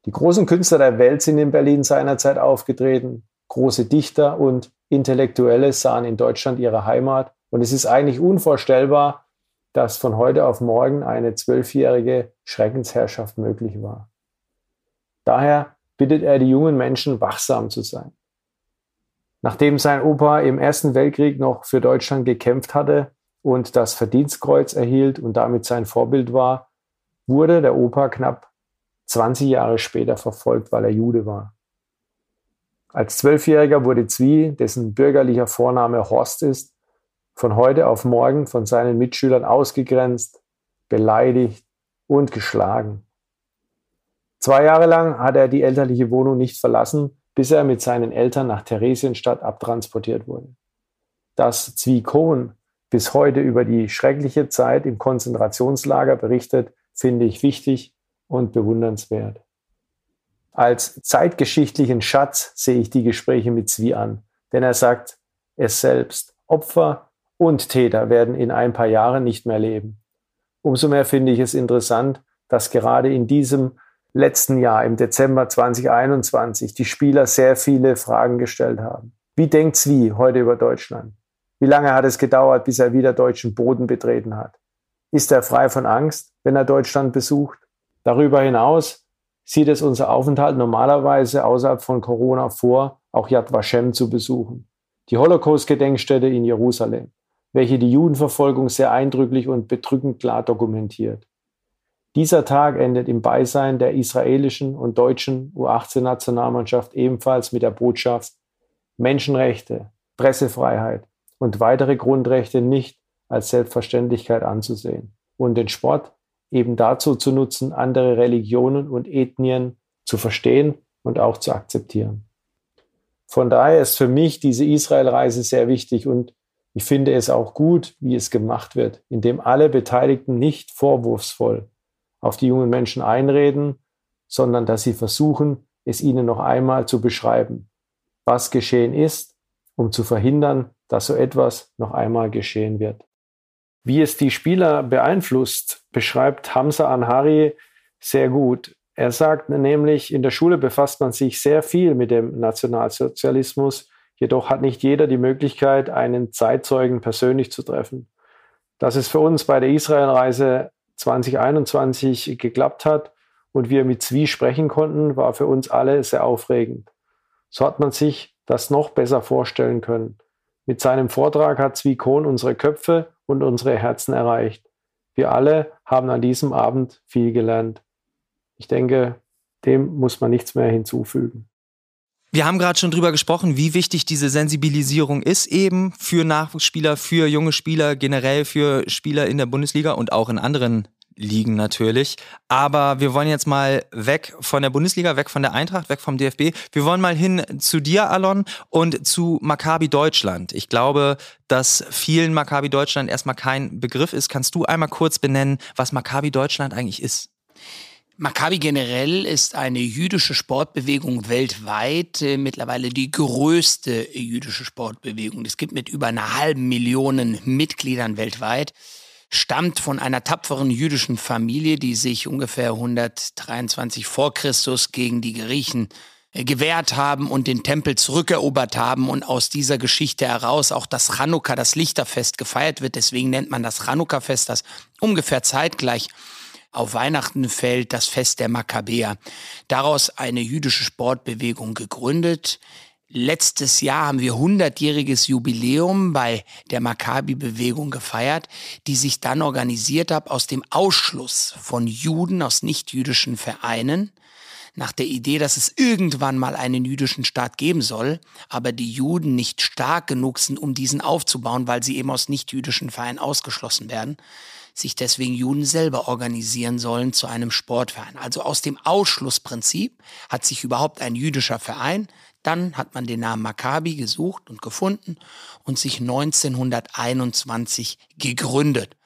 Die großen Künstler der Welt sind in Berlin seinerzeit aufgetreten. Große Dichter und Intellektuelle sahen in Deutschland ihre Heimat. Und es ist eigentlich unvorstellbar, dass von heute auf morgen eine zwölfjährige Schreckensherrschaft möglich war. Daher bittet er die jungen Menschen, wachsam zu sein. Nachdem sein Opa im Ersten Weltkrieg noch für Deutschland gekämpft hatte, und das Verdienstkreuz erhielt und damit sein Vorbild war, wurde der Opa knapp 20 Jahre später verfolgt, weil er Jude war. Als Zwölfjähriger wurde Zwie, dessen bürgerlicher Vorname Horst ist, von heute auf morgen von seinen Mitschülern ausgegrenzt, beleidigt und geschlagen. Zwei Jahre lang hat er die elterliche Wohnung nicht verlassen, bis er mit seinen Eltern nach Theresienstadt abtransportiert wurde. Dass Zwie Kohn bis heute über die schreckliche Zeit im Konzentrationslager berichtet, finde ich wichtig und bewundernswert. Als zeitgeschichtlichen Schatz sehe ich die Gespräche mit Zwie an, denn er sagt es selbst, Opfer und Täter werden in ein paar Jahren nicht mehr leben. Umso mehr finde ich es interessant, dass gerade in diesem letzten Jahr, im Dezember 2021, die Spieler sehr viele Fragen gestellt haben. Wie denkt Zwie heute über Deutschland? Wie lange hat es gedauert, bis er wieder deutschen Boden betreten hat? Ist er frei von Angst, wenn er Deutschland besucht? Darüber hinaus sieht es unser Aufenthalt normalerweise außerhalb von Corona vor, auch Yad Vashem zu besuchen, die Holocaust-Gedenkstätte in Jerusalem, welche die Judenverfolgung sehr eindrücklich und bedrückend klar dokumentiert. Dieser Tag endet im Beisein der israelischen und deutschen U18-Nationalmannschaft ebenfalls mit der Botschaft Menschenrechte, Pressefreiheit und weitere Grundrechte nicht als Selbstverständlichkeit anzusehen und den Sport eben dazu zu nutzen, andere Religionen und Ethnien zu verstehen und auch zu akzeptieren. Von daher ist für mich diese Israelreise sehr wichtig und ich finde es auch gut, wie es gemacht wird, indem alle Beteiligten nicht vorwurfsvoll auf die jungen Menschen einreden, sondern dass sie versuchen, es ihnen noch einmal zu beschreiben, was geschehen ist, um zu verhindern, dass so etwas noch einmal geschehen wird. Wie es die Spieler beeinflusst, beschreibt Hamza Anhari sehr gut. Er sagt nämlich, in der Schule befasst man sich sehr viel mit dem Nationalsozialismus, jedoch hat nicht jeder die Möglichkeit, einen Zeitzeugen persönlich zu treffen. Dass es für uns bei der Israelreise 2021 geklappt hat und wir mit Zwie sprechen konnten, war für uns alle sehr aufregend. So hat man sich das noch besser vorstellen können. Mit seinem Vortrag hat Zwie Kohn unsere Köpfe und unsere Herzen erreicht. Wir alle haben an diesem Abend viel gelernt. Ich denke, dem muss man nichts mehr hinzufügen. Wir haben gerade schon drüber gesprochen, wie wichtig diese Sensibilisierung ist eben für Nachwuchsspieler, für junge Spieler, generell für Spieler in der Bundesliga und auch in anderen Ligen natürlich. Aber wir wollen jetzt mal weg von der Bundesliga, weg von der Eintracht, weg vom DFB. Wir wollen mal hin zu dir, Alon, und zu Maccabi Deutschland. Ich glaube, dass vielen Maccabi Deutschland erstmal kein Begriff ist. Kannst du einmal kurz benennen, was Maccabi Deutschland eigentlich ist? Maccabi generell ist eine jüdische Sportbewegung weltweit, äh, mittlerweile die größte jüdische Sportbewegung. Es gibt mit über einer halben Million Mitgliedern weltweit, stammt von einer tapferen jüdischen Familie, die sich ungefähr 123 vor Christus gegen die Griechen äh, gewehrt haben und den Tempel zurückerobert haben und aus dieser Geschichte heraus auch das Chanukka, das Lichterfest gefeiert wird. Deswegen nennt man das Chanukka-Fest, das ungefähr zeitgleich auf Weihnachten fällt das Fest der Makkabäer. Daraus eine jüdische Sportbewegung gegründet. Letztes Jahr haben wir 100-jähriges Jubiläum bei der Maccabi-Bewegung gefeiert, die sich dann organisiert hat aus dem Ausschluss von Juden aus nichtjüdischen Vereinen nach der Idee, dass es irgendwann mal einen jüdischen Staat geben soll, aber die Juden nicht stark genug sind, um diesen aufzubauen, weil sie eben aus nichtjüdischen Vereinen ausgeschlossen werden sich deswegen Juden selber organisieren sollen zu einem Sportverein. Also aus dem Ausschlussprinzip hat sich überhaupt ein jüdischer Verein, dann hat man den Namen Maccabi gesucht und gefunden und sich 1921 gegründet.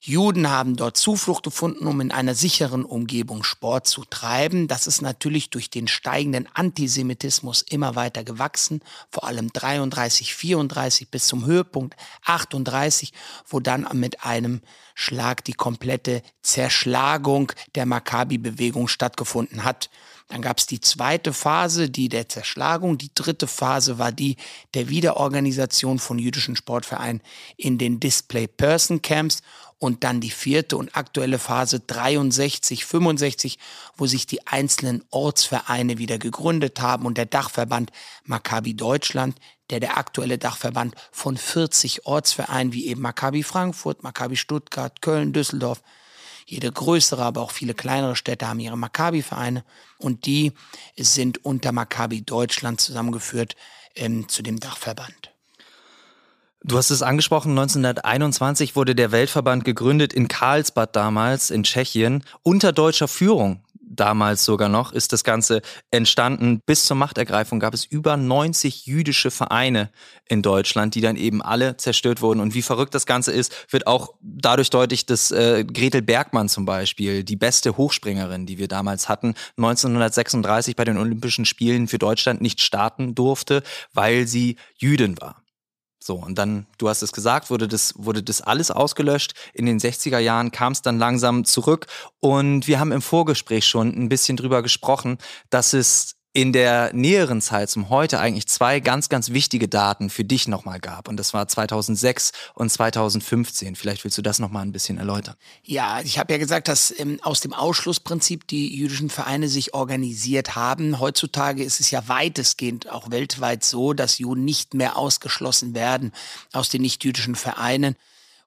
Juden haben dort Zuflucht gefunden, um in einer sicheren Umgebung Sport zu treiben. Das ist natürlich durch den steigenden Antisemitismus immer weiter gewachsen, vor allem 33, 34 bis zum Höhepunkt 38, wo dann mit einem Schlag die komplette Zerschlagung der Maccabi-Bewegung stattgefunden hat. Dann gab es die zweite Phase, die der Zerschlagung. Die dritte Phase war die der Wiederorganisation von jüdischen Sportvereinen in den Display Person Camps und dann die vierte und aktuelle Phase 63, 65, wo sich die einzelnen Ortsvereine wieder gegründet haben und der Dachverband Maccabi Deutschland, der der aktuelle Dachverband von 40 Ortsvereinen wie eben Maccabi Frankfurt, Maccabi Stuttgart, Köln, Düsseldorf, jede größere, aber auch viele kleinere Städte haben ihre Maccabi-Vereine und die sind unter Maccabi Deutschland zusammengeführt ähm, zu dem Dachverband. Du hast es angesprochen, 1921 wurde der Weltverband gegründet in Karlsbad damals in Tschechien unter deutscher Führung. Damals sogar noch ist das Ganze entstanden. Bis zur Machtergreifung gab es über 90 jüdische Vereine in Deutschland, die dann eben alle zerstört wurden. Und wie verrückt das Ganze ist, wird auch dadurch deutlich, dass äh, Gretel Bergmann zum Beispiel, die beste Hochspringerin, die wir damals hatten, 1936 bei den Olympischen Spielen für Deutschland nicht starten durfte, weil sie Jüdin war. So, und dann, du hast es gesagt, wurde das, wurde das alles ausgelöscht. In den 60er Jahren kam es dann langsam zurück. Und wir haben im Vorgespräch schon ein bisschen drüber gesprochen, dass es in der näheren Zeit zum heute eigentlich zwei ganz, ganz wichtige Daten für dich nochmal gab. Und das war 2006 und 2015. Vielleicht willst du das nochmal ein bisschen erläutern. Ja, ich habe ja gesagt, dass ähm, aus dem Ausschlussprinzip die jüdischen Vereine sich organisiert haben. Heutzutage ist es ja weitestgehend auch weltweit so, dass Juden nicht mehr ausgeschlossen werden aus den nicht-jüdischen Vereinen.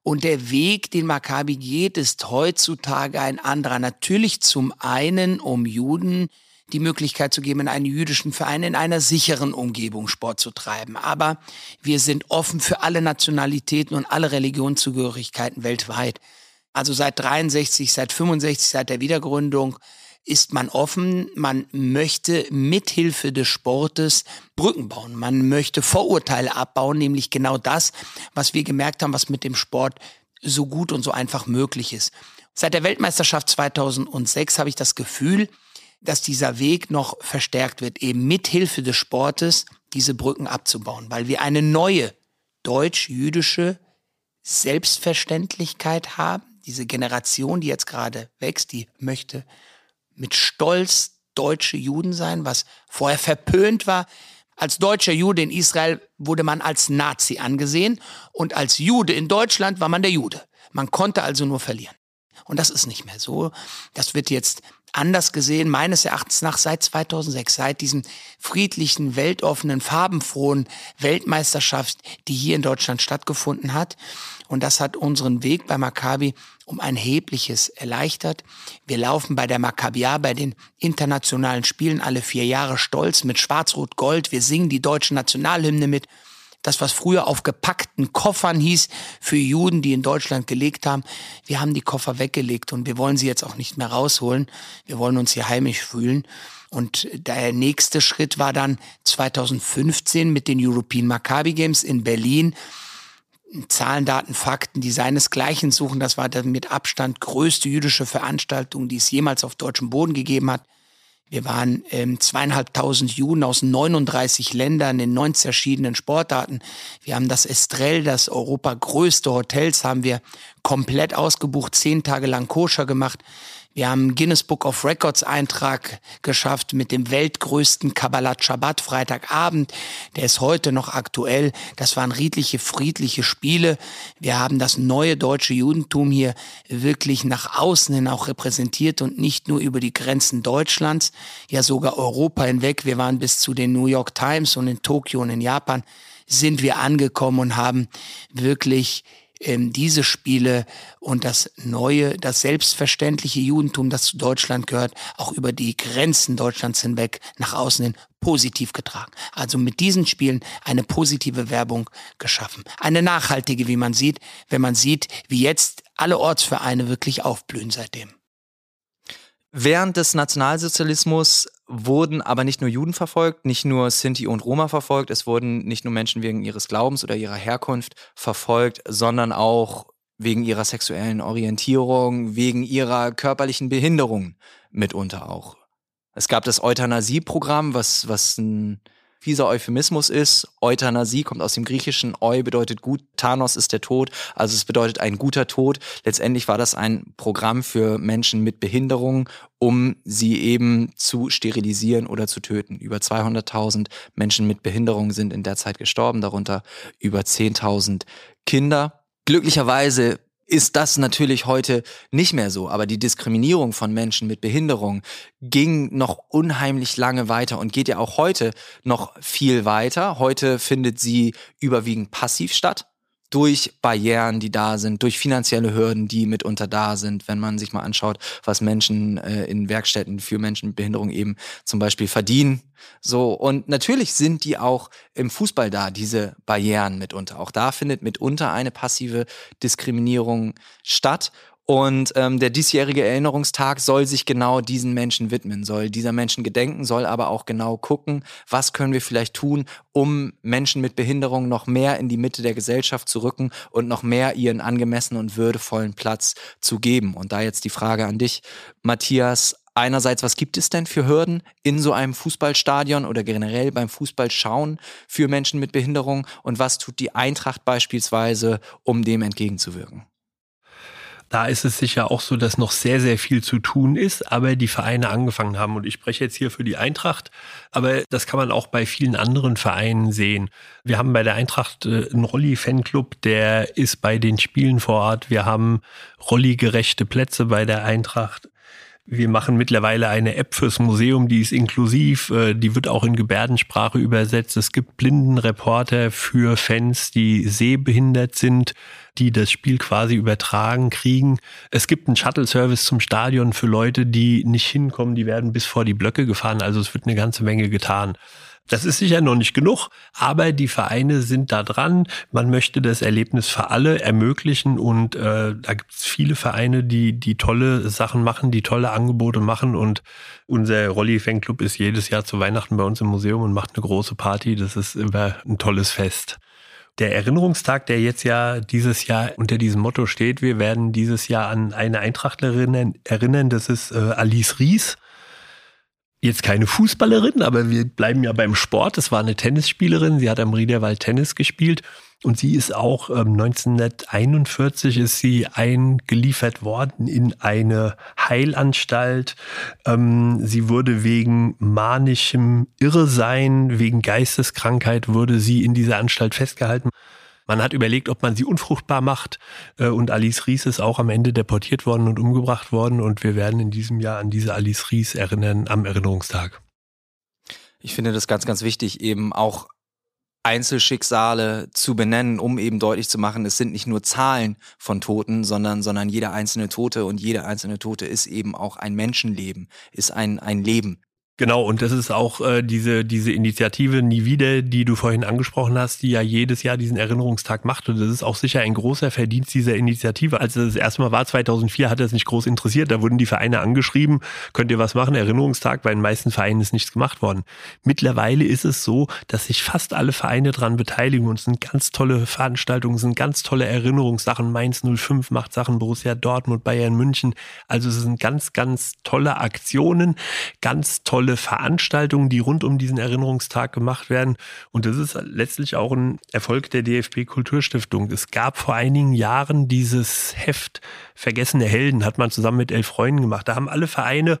Und der Weg, den Maccabi geht, ist heutzutage ein anderer. Natürlich zum einen, um Juden die Möglichkeit zu geben, in einen jüdischen Verein in einer sicheren Umgebung Sport zu treiben. Aber wir sind offen für alle Nationalitäten und alle Religionszugehörigkeiten weltweit. Also seit 63, seit 65, seit der Wiedergründung ist man offen, man möchte mithilfe des Sportes Brücken bauen, man möchte Vorurteile abbauen, nämlich genau das, was wir gemerkt haben, was mit dem Sport so gut und so einfach möglich ist. Seit der Weltmeisterschaft 2006 habe ich das Gefühl, dass dieser Weg noch verstärkt wird, eben mithilfe des Sportes diese Brücken abzubauen, weil wir eine neue deutsch-jüdische Selbstverständlichkeit haben. Diese Generation, die jetzt gerade wächst, die möchte mit Stolz deutsche Juden sein, was vorher verpönt war. Als deutscher Jude in Israel wurde man als Nazi angesehen und als Jude in Deutschland war man der Jude. Man konnte also nur verlieren. Und das ist nicht mehr so. Das wird jetzt anders gesehen, meines Erachtens nach seit 2006, seit diesem friedlichen, weltoffenen, farbenfrohen Weltmeisterschaft, die hier in Deutschland stattgefunden hat. Und das hat unseren Weg bei Maccabi um ein erhebliches erleichtert. Wir laufen bei der Maccabia bei den internationalen Spielen alle vier Jahre stolz mit Schwarz-Rot-Gold. Wir singen die deutsche Nationalhymne mit das, was früher auf gepackten Koffern hieß für Juden, die in Deutschland gelegt haben. Wir haben die Koffer weggelegt und wir wollen sie jetzt auch nicht mehr rausholen. Wir wollen uns hier heimisch fühlen. Und der nächste Schritt war dann 2015 mit den European Maccabi Games in Berlin. Zahlen, Daten, Fakten, die seinesgleichen suchen. Das war der mit Abstand größte jüdische Veranstaltung, die es jemals auf deutschem Boden gegeben hat. Wir waren ähm, zweieinhalbtausend Juden aus 39 Ländern in 19 verschiedenen Sportarten. Wir haben das Estrell, das Europa größte Hotels, haben wir komplett ausgebucht, zehn Tage lang koscher gemacht. Wir haben Guinness Book of Records Eintrag geschafft mit dem weltgrößten Kabbalat Shabbat Freitagabend. Der ist heute noch aktuell. Das waren friedliche, friedliche Spiele. Wir haben das neue deutsche Judentum hier wirklich nach außen hin auch repräsentiert und nicht nur über die Grenzen Deutschlands, ja sogar Europa hinweg. Wir waren bis zu den New York Times und in Tokio und in Japan sind wir angekommen und haben wirklich ähm, diese Spiele und das neue, das selbstverständliche Judentum, das zu Deutschland gehört, auch über die Grenzen Deutschlands hinweg nach außen hin positiv getragen. Also mit diesen Spielen eine positive Werbung geschaffen. Eine nachhaltige, wie man sieht, wenn man sieht, wie jetzt alle Ortsvereine wirklich aufblühen seitdem. Während des Nationalsozialismus wurden aber nicht nur Juden verfolgt, nicht nur Sinti und Roma verfolgt, es wurden nicht nur Menschen wegen ihres Glaubens oder ihrer Herkunft verfolgt, sondern auch wegen ihrer sexuellen Orientierung, wegen ihrer körperlichen Behinderung mitunter auch. Es gab das Euthanasie-Programm, was, was ein fieser Euphemismus ist. Euthanasie kommt aus dem Griechischen. Eu bedeutet gut, Thanos ist der Tod, also es bedeutet ein guter Tod. Letztendlich war das ein Programm für Menschen mit Behinderung, um sie eben zu sterilisieren oder zu töten. Über 200.000 Menschen mit Behinderung sind in der Zeit gestorben, darunter über 10.000 Kinder. Glücklicherweise ist das natürlich heute nicht mehr so. Aber die Diskriminierung von Menschen mit Behinderung ging noch unheimlich lange weiter und geht ja auch heute noch viel weiter. Heute findet sie überwiegend passiv statt durch Barrieren, die da sind, durch finanzielle Hürden, die mitunter da sind, wenn man sich mal anschaut, was Menschen äh, in Werkstätten für Menschen mit Behinderung eben zum Beispiel verdienen. So, und natürlich sind die auch im Fußball da, diese Barrieren mitunter. Auch da findet mitunter eine passive Diskriminierung statt. Und ähm, der diesjährige Erinnerungstag soll sich genau diesen Menschen widmen, soll dieser Menschen gedenken, soll aber auch genau gucken, was können wir vielleicht tun, um Menschen mit Behinderung noch mehr in die Mitte der Gesellschaft zu rücken und noch mehr ihren angemessenen und würdevollen Platz zu geben. Und da jetzt die Frage an dich, Matthias, Einerseits, was gibt es denn für Hürden in so einem Fußballstadion oder generell beim Fußballschauen für Menschen mit Behinderung und was tut die Eintracht beispielsweise, um dem entgegenzuwirken? Da ist es sicher auch so, dass noch sehr, sehr viel zu tun ist, aber die Vereine angefangen haben. Und ich spreche jetzt hier für die Eintracht, aber das kann man auch bei vielen anderen Vereinen sehen. Wir haben bei der Eintracht äh, einen Rolli-Fanclub, der ist bei den Spielen vor Ort. Wir haben Rolli-gerechte Plätze bei der Eintracht. Wir machen mittlerweile eine App fürs Museum, die ist inklusiv, äh, die wird auch in Gebärdensprache übersetzt. Es gibt Blindenreporter für Fans, die sehbehindert sind, die das Spiel quasi übertragen kriegen. Es gibt einen Shuttle-Service zum Stadion für Leute, die nicht hinkommen, die werden bis vor die Blöcke gefahren. Also es wird eine ganze Menge getan. Das ist sicher noch nicht genug, aber die Vereine sind da dran. Man möchte das Erlebnis für alle ermöglichen und äh, da gibt es viele Vereine, die die tolle Sachen machen, die tolle Angebote machen und unser Rolli Fanclub ist jedes Jahr zu Weihnachten bei uns im Museum und macht eine große Party. Das ist immer ein tolles Fest. Der Erinnerungstag, der jetzt ja dieses Jahr unter diesem Motto steht, wir werden dieses Jahr an eine Eintrachtlerin erinnern, das ist äh, Alice Ries jetzt keine Fußballerin, aber wir bleiben ja beim Sport. Es war eine Tennisspielerin. Sie hat am Riederwald Tennis gespielt. Und sie ist auch ähm, 1941 ist sie eingeliefert worden in eine Heilanstalt. Ähm, sie wurde wegen manischem Irresein, wegen Geisteskrankheit wurde sie in dieser Anstalt festgehalten. Man hat überlegt, ob man sie unfruchtbar macht. Äh, und Alice Ries ist auch am Ende deportiert worden und umgebracht worden. Und wir werden in diesem Jahr an diese Alice Ries erinnern am Erinnerungstag. Ich finde das ganz, ganz wichtig, eben auch Einzelschicksale zu benennen, um eben deutlich zu machen, es sind nicht nur Zahlen von Toten, sondern, sondern jeder einzelne Tote und jede einzelne Tote ist eben auch ein Menschenleben, ist ein, ein Leben. Genau, und das ist auch äh, diese, diese Initiative Nie wieder, die du vorhin angesprochen hast, die ja jedes Jahr diesen Erinnerungstag macht. Und das ist auch sicher ein großer Verdienst dieser Initiative. Als das erste Mal war, 2004, hat das nicht groß interessiert. Da wurden die Vereine angeschrieben, könnt ihr was machen? Erinnerungstag, bei den meisten Vereinen ist nichts gemacht worden. Mittlerweile ist es so, dass sich fast alle Vereine dran beteiligen und es sind ganz tolle Veranstaltungen, es sind ganz tolle Erinnerungssachen. Mainz 05 macht Sachen, Borussia Dortmund, Bayern München. Also es sind ganz, ganz tolle Aktionen, ganz tolle tolle Veranstaltungen, die rund um diesen Erinnerungstag gemacht werden. Und das ist letztlich auch ein Erfolg der DFB Kulturstiftung. Es gab vor einigen Jahren dieses Heft Vergessene Helden, hat man zusammen mit elf Freunden gemacht. Da haben alle Vereine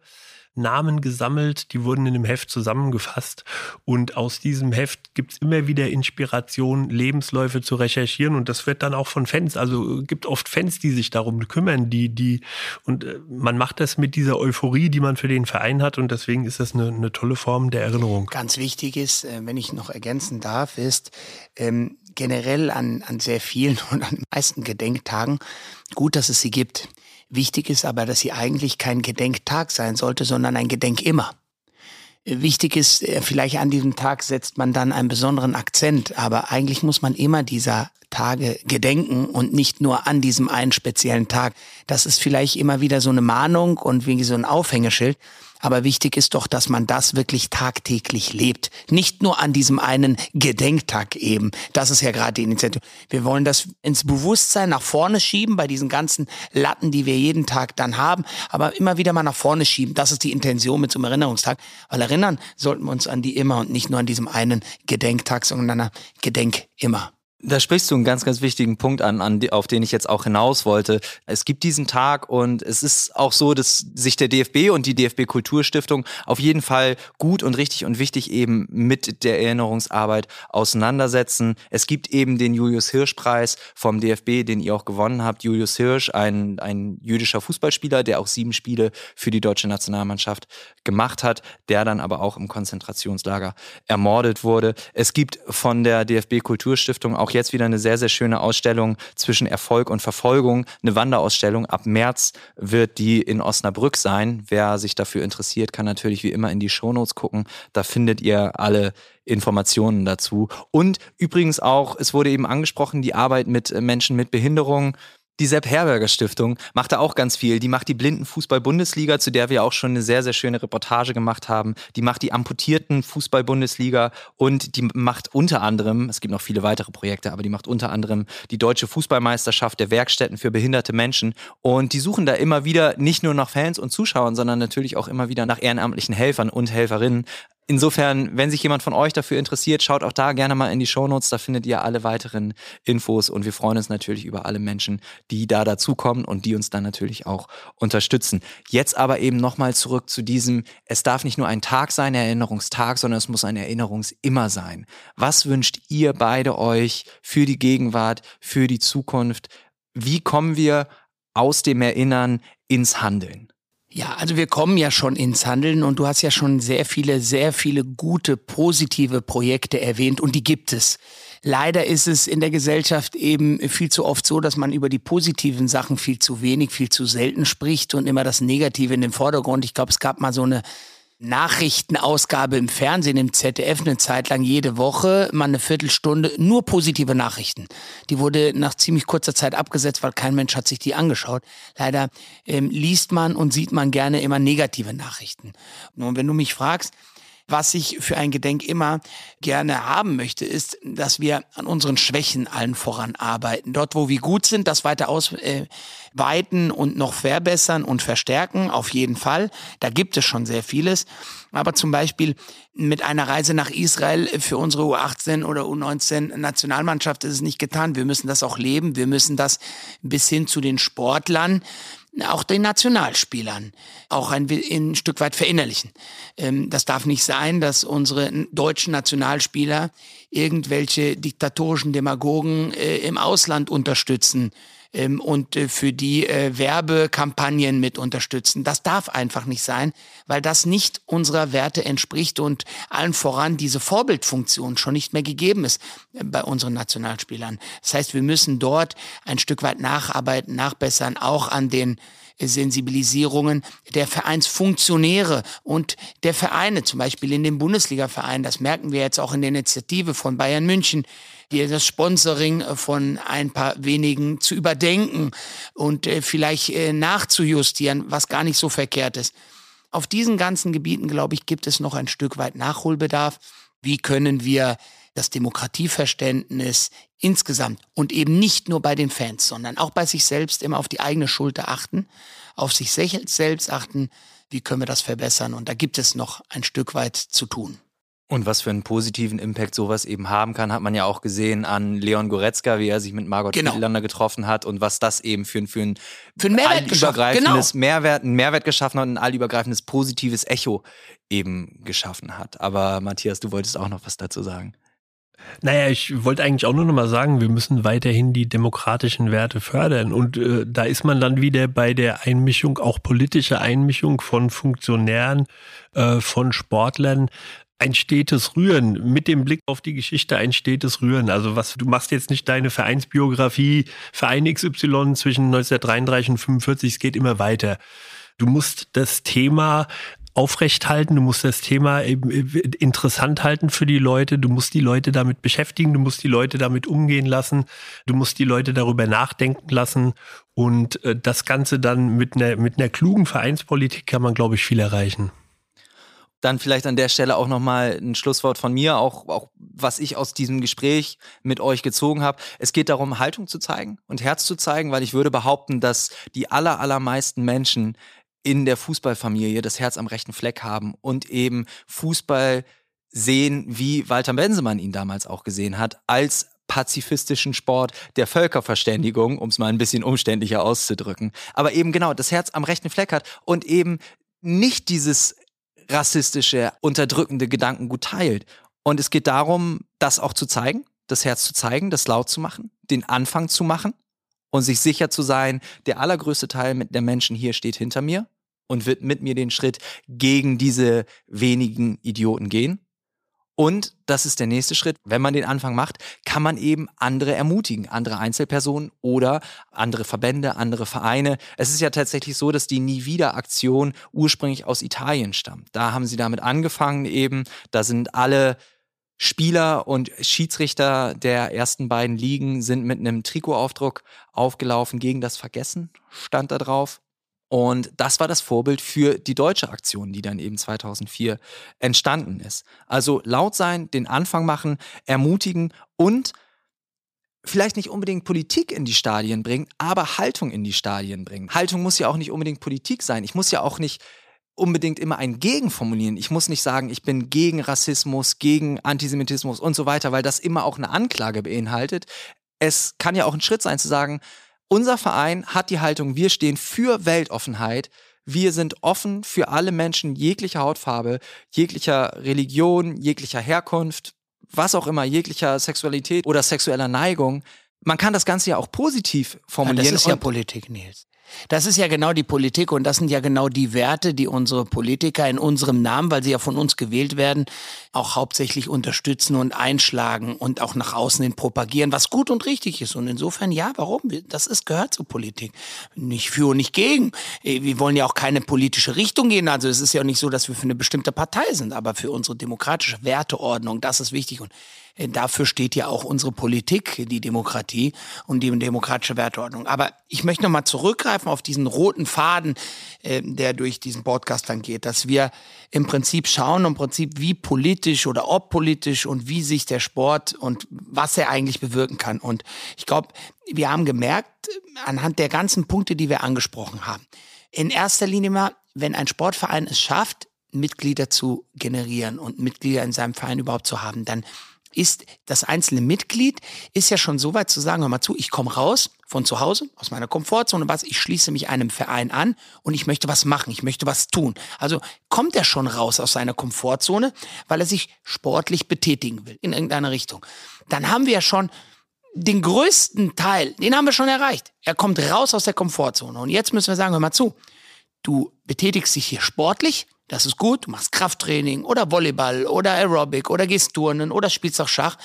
Namen gesammelt, die wurden in dem Heft zusammengefasst. Und aus diesem Heft gibt es immer wieder Inspiration, Lebensläufe zu recherchieren. Und das wird dann auch von Fans, also gibt oft Fans, die sich darum kümmern, die, die, und äh, man macht das mit dieser Euphorie, die man für den Verein hat. Und deswegen ist das eine, eine tolle Form der Erinnerung. Ganz wichtig ist, äh, wenn ich noch ergänzen darf, ist, ähm, generell an, an sehr vielen und an den meisten Gedenktagen gut, dass es sie gibt. Wichtig ist aber, dass sie eigentlich kein Gedenktag sein sollte, sondern ein Gedenk immer. Wichtig ist, äh, vielleicht an diesem Tag setzt man dann einen besonderen Akzent, aber eigentlich muss man immer dieser Tage gedenken und nicht nur an diesem einen speziellen Tag. Das ist vielleicht immer wieder so eine Mahnung und wie so ein Aufhängeschild. Aber wichtig ist doch, dass man das wirklich tagtäglich lebt. Nicht nur an diesem einen Gedenktag eben. Das ist ja gerade die Initiative. Wir wollen das ins Bewusstsein nach vorne schieben bei diesen ganzen Latten, die wir jeden Tag dann haben. Aber immer wieder mal nach vorne schieben. Das ist die Intention mit so einem Erinnerungstag. Weil erinnern sollten wir uns an die immer und nicht nur an diesem einen Gedenktag, sondern an Gedenk immer. Da sprichst du einen ganz, ganz wichtigen Punkt an, an auf den ich jetzt auch hinaus wollte. Es gibt diesen Tag und es ist auch so, dass sich der DFB und die DFB Kulturstiftung auf jeden Fall gut und richtig und wichtig eben mit der Erinnerungsarbeit auseinandersetzen. Es gibt eben den Julius Hirsch Preis vom DFB, den ihr auch gewonnen habt. Julius Hirsch, ein, ein jüdischer Fußballspieler, der auch sieben Spiele für die deutsche Nationalmannschaft gemacht hat, der dann aber auch im Konzentrationslager ermordet wurde. Es gibt von der DFB Kulturstiftung auch jetzt wieder eine sehr, sehr schöne Ausstellung zwischen Erfolg und Verfolgung. Eine Wanderausstellung. Ab März wird die in Osnabrück sein. Wer sich dafür interessiert, kann natürlich wie immer in die Shownotes gucken. Da findet ihr alle Informationen dazu. Und übrigens auch, es wurde eben angesprochen, die Arbeit mit Menschen mit Behinderung. Die Sepp Herberger Stiftung macht da auch ganz viel. Die macht die Blindenfußball-Bundesliga, zu der wir auch schon eine sehr, sehr schöne Reportage gemacht haben. Die macht die amputierten Fußball-Bundesliga und die macht unter anderem, es gibt noch viele weitere Projekte, aber die macht unter anderem die deutsche Fußballmeisterschaft der Werkstätten für behinderte Menschen. Und die suchen da immer wieder nicht nur nach Fans und Zuschauern, sondern natürlich auch immer wieder nach ehrenamtlichen Helfern und Helferinnen. Insofern, wenn sich jemand von euch dafür interessiert, schaut auch da gerne mal in die Shownotes. Da findet ihr alle weiteren Infos und wir freuen uns natürlich über alle Menschen, die da dazukommen und die uns dann natürlich auch unterstützen. Jetzt aber eben nochmal zurück zu diesem, es darf nicht nur ein Tag sein, Erinnerungstag, sondern es muss ein Erinnerungsimmer sein. Was wünscht ihr beide euch für die Gegenwart, für die Zukunft? Wie kommen wir aus dem Erinnern ins Handeln? Ja, also wir kommen ja schon ins Handeln und du hast ja schon sehr viele, sehr viele gute, positive Projekte erwähnt und die gibt es. Leider ist es in der Gesellschaft eben viel zu oft so, dass man über die positiven Sachen viel zu wenig, viel zu selten spricht und immer das Negative in den Vordergrund. Ich glaube, es gab mal so eine Nachrichtenausgabe im Fernsehen, im ZDF, eine Zeit lang jede Woche, mal eine Viertelstunde, nur positive Nachrichten. Die wurde nach ziemlich kurzer Zeit abgesetzt, weil kein Mensch hat sich die angeschaut. Leider ähm, liest man und sieht man gerne immer negative Nachrichten. Nun, wenn du mich fragst, was ich für ein Gedenk immer gerne haben möchte, ist, dass wir an unseren Schwächen allen voran arbeiten. Dort, wo wir gut sind, das weiter ausweiten äh, und noch verbessern und verstärken, auf jeden Fall. Da gibt es schon sehr vieles. Aber zum Beispiel mit einer Reise nach Israel für unsere U18 oder U19 Nationalmannschaft ist es nicht getan. Wir müssen das auch leben. Wir müssen das bis hin zu den Sportlern auch den Nationalspielern auch ein, ein Stück weit verinnerlichen. Ähm, das darf nicht sein, dass unsere deutschen Nationalspieler irgendwelche diktatorischen Demagogen äh, im Ausland unterstützen ähm, und äh, für die äh, Werbekampagnen mit unterstützen. Das darf einfach nicht sein, weil das nicht unserer Werte entspricht und allen voran diese Vorbildfunktion schon nicht mehr gegeben ist äh, bei unseren Nationalspielern. Das heißt, wir müssen dort ein Stück weit nacharbeiten, nachbessern, auch an den Sensibilisierungen der Vereinsfunktionäre und der Vereine, zum Beispiel in den Bundesliga-Vereinen. Das merken wir jetzt auch in der Initiative von Bayern München, die das Sponsoring von ein paar wenigen zu überdenken und äh, vielleicht äh, nachzujustieren, was gar nicht so verkehrt ist. Auf diesen ganzen Gebieten, glaube ich, gibt es noch ein Stück weit Nachholbedarf. Wie können wir das Demokratieverständnis insgesamt und eben nicht nur bei den Fans, sondern auch bei sich selbst immer auf die eigene Schulter achten, auf sich selbst achten, wie können wir das verbessern. Und da gibt es noch ein Stück weit zu tun. Und was für einen positiven Impact sowas eben haben kann, hat man ja auch gesehen an Leon Goretzka, wie er sich mit Margot genau. Friedlander getroffen hat und was das eben für, für ein, für ein Mehrwert allübergreifendes genau. Mehrwert, ein Mehrwert geschaffen hat und ein allübergreifendes positives Echo eben geschaffen hat. Aber Matthias, du wolltest auch noch was dazu sagen. Naja, ich wollte eigentlich auch nur noch mal sagen, wir müssen weiterhin die demokratischen Werte fördern. Und äh, da ist man dann wieder bei der Einmischung, auch politische Einmischung von Funktionären, äh, von Sportlern. Ein stetes Rühren, mit dem Blick auf die Geschichte ein stetes Rühren. Also was, du machst jetzt nicht deine Vereinsbiografie, Verein XY zwischen 1933 und 45, es geht immer weiter. Du musst das Thema aufrecht halten, du musst das Thema interessant halten für die Leute, du musst die Leute damit beschäftigen, du musst die Leute damit umgehen lassen, du musst die Leute darüber nachdenken lassen und äh, das Ganze dann mit einer, mit einer klugen Vereinspolitik kann man, glaube ich, viel erreichen. Dann vielleicht an der Stelle auch nochmal ein Schlusswort von mir, auch, auch was ich aus diesem Gespräch mit euch gezogen habe. Es geht darum, Haltung zu zeigen und Herz zu zeigen, weil ich würde behaupten, dass die aller, allermeisten Menschen in der Fußballfamilie das Herz am rechten Fleck haben und eben Fußball sehen, wie Walter Bensemann ihn damals auch gesehen hat, als pazifistischen Sport der Völkerverständigung, um es mal ein bisschen umständlicher auszudrücken, aber eben genau das Herz am rechten Fleck hat und eben nicht dieses rassistische, unterdrückende Gedankengut teilt. Und es geht darum, das auch zu zeigen, das Herz zu zeigen, das laut zu machen, den Anfang zu machen und sich sicher zu sein, der allergrößte Teil der Menschen hier steht hinter mir und wird mit mir den Schritt gegen diese wenigen Idioten gehen. Und das ist der nächste Schritt. Wenn man den Anfang macht, kann man eben andere ermutigen, andere Einzelpersonen oder andere Verbände, andere Vereine. Es ist ja tatsächlich so, dass die Nie wieder Aktion ursprünglich aus Italien stammt. Da haben sie damit angefangen eben. Da sind alle Spieler und Schiedsrichter der ersten beiden Ligen sind mit einem Trikotaufdruck aufgelaufen gegen das Vergessen, stand da drauf. Und das war das Vorbild für die deutsche Aktion, die dann eben 2004 entstanden ist. Also laut sein, den Anfang machen, ermutigen und vielleicht nicht unbedingt Politik in die Stadien bringen, aber Haltung in die Stadien bringen. Haltung muss ja auch nicht unbedingt Politik sein. Ich muss ja auch nicht unbedingt immer ein Gegen formulieren. Ich muss nicht sagen, ich bin gegen Rassismus, gegen Antisemitismus und so weiter, weil das immer auch eine Anklage beinhaltet. Es kann ja auch ein Schritt sein zu sagen, unser Verein hat die Haltung, wir stehen für Weltoffenheit, wir sind offen für alle Menschen jeglicher Hautfarbe, jeglicher Religion, jeglicher Herkunft, was auch immer, jeglicher Sexualität oder sexueller Neigung. Man kann das Ganze ja auch positiv formulieren. Ja, das ist ja Politik, Nils. Das ist ja genau die Politik und das sind ja genau die Werte, die unsere Politiker in unserem Namen, weil sie ja von uns gewählt werden, auch hauptsächlich unterstützen und einschlagen und auch nach außen hin propagieren, was gut und richtig ist. Und insofern, ja, warum? Das ist, gehört zur Politik. Nicht für und nicht gegen. Äh, wir wollen ja auch keine politische Richtung gehen. Also es ist ja nicht so, dass wir für eine bestimmte Partei sind, aber für unsere demokratische Werteordnung, das ist wichtig. Und dafür steht ja auch unsere Politik, die Demokratie und die demokratische Werteordnung. Aber ich möchte nochmal zurückgreifen auf diesen roten Faden, äh, der durch diesen Podcast dann geht, dass wir im Prinzip schauen, im Prinzip wie politisch oder ob politisch und wie sich der Sport und was er eigentlich bewirken kann. Und ich glaube, wir haben gemerkt, anhand der ganzen Punkte, die wir angesprochen haben, in erster Linie mal, wenn ein Sportverein es schafft, Mitglieder zu generieren und Mitglieder in seinem Verein überhaupt zu haben, dann ist das einzelne Mitglied, ist ja schon so weit zu sagen, hör mal zu, ich komme raus von zu Hause, aus meiner Komfortzone, was, ich schließe mich einem Verein an und ich möchte was machen, ich möchte was tun. Also kommt er schon raus aus seiner Komfortzone, weil er sich sportlich betätigen will, in irgendeiner Richtung. Dann haben wir ja schon den größten Teil, den haben wir schon erreicht. Er kommt raus aus der Komfortzone. Und jetzt müssen wir sagen, hör mal zu, du betätigst dich hier sportlich, das ist gut, du machst Krafttraining oder Volleyball oder Aerobic oder gehst turnen oder spielst auch Schach.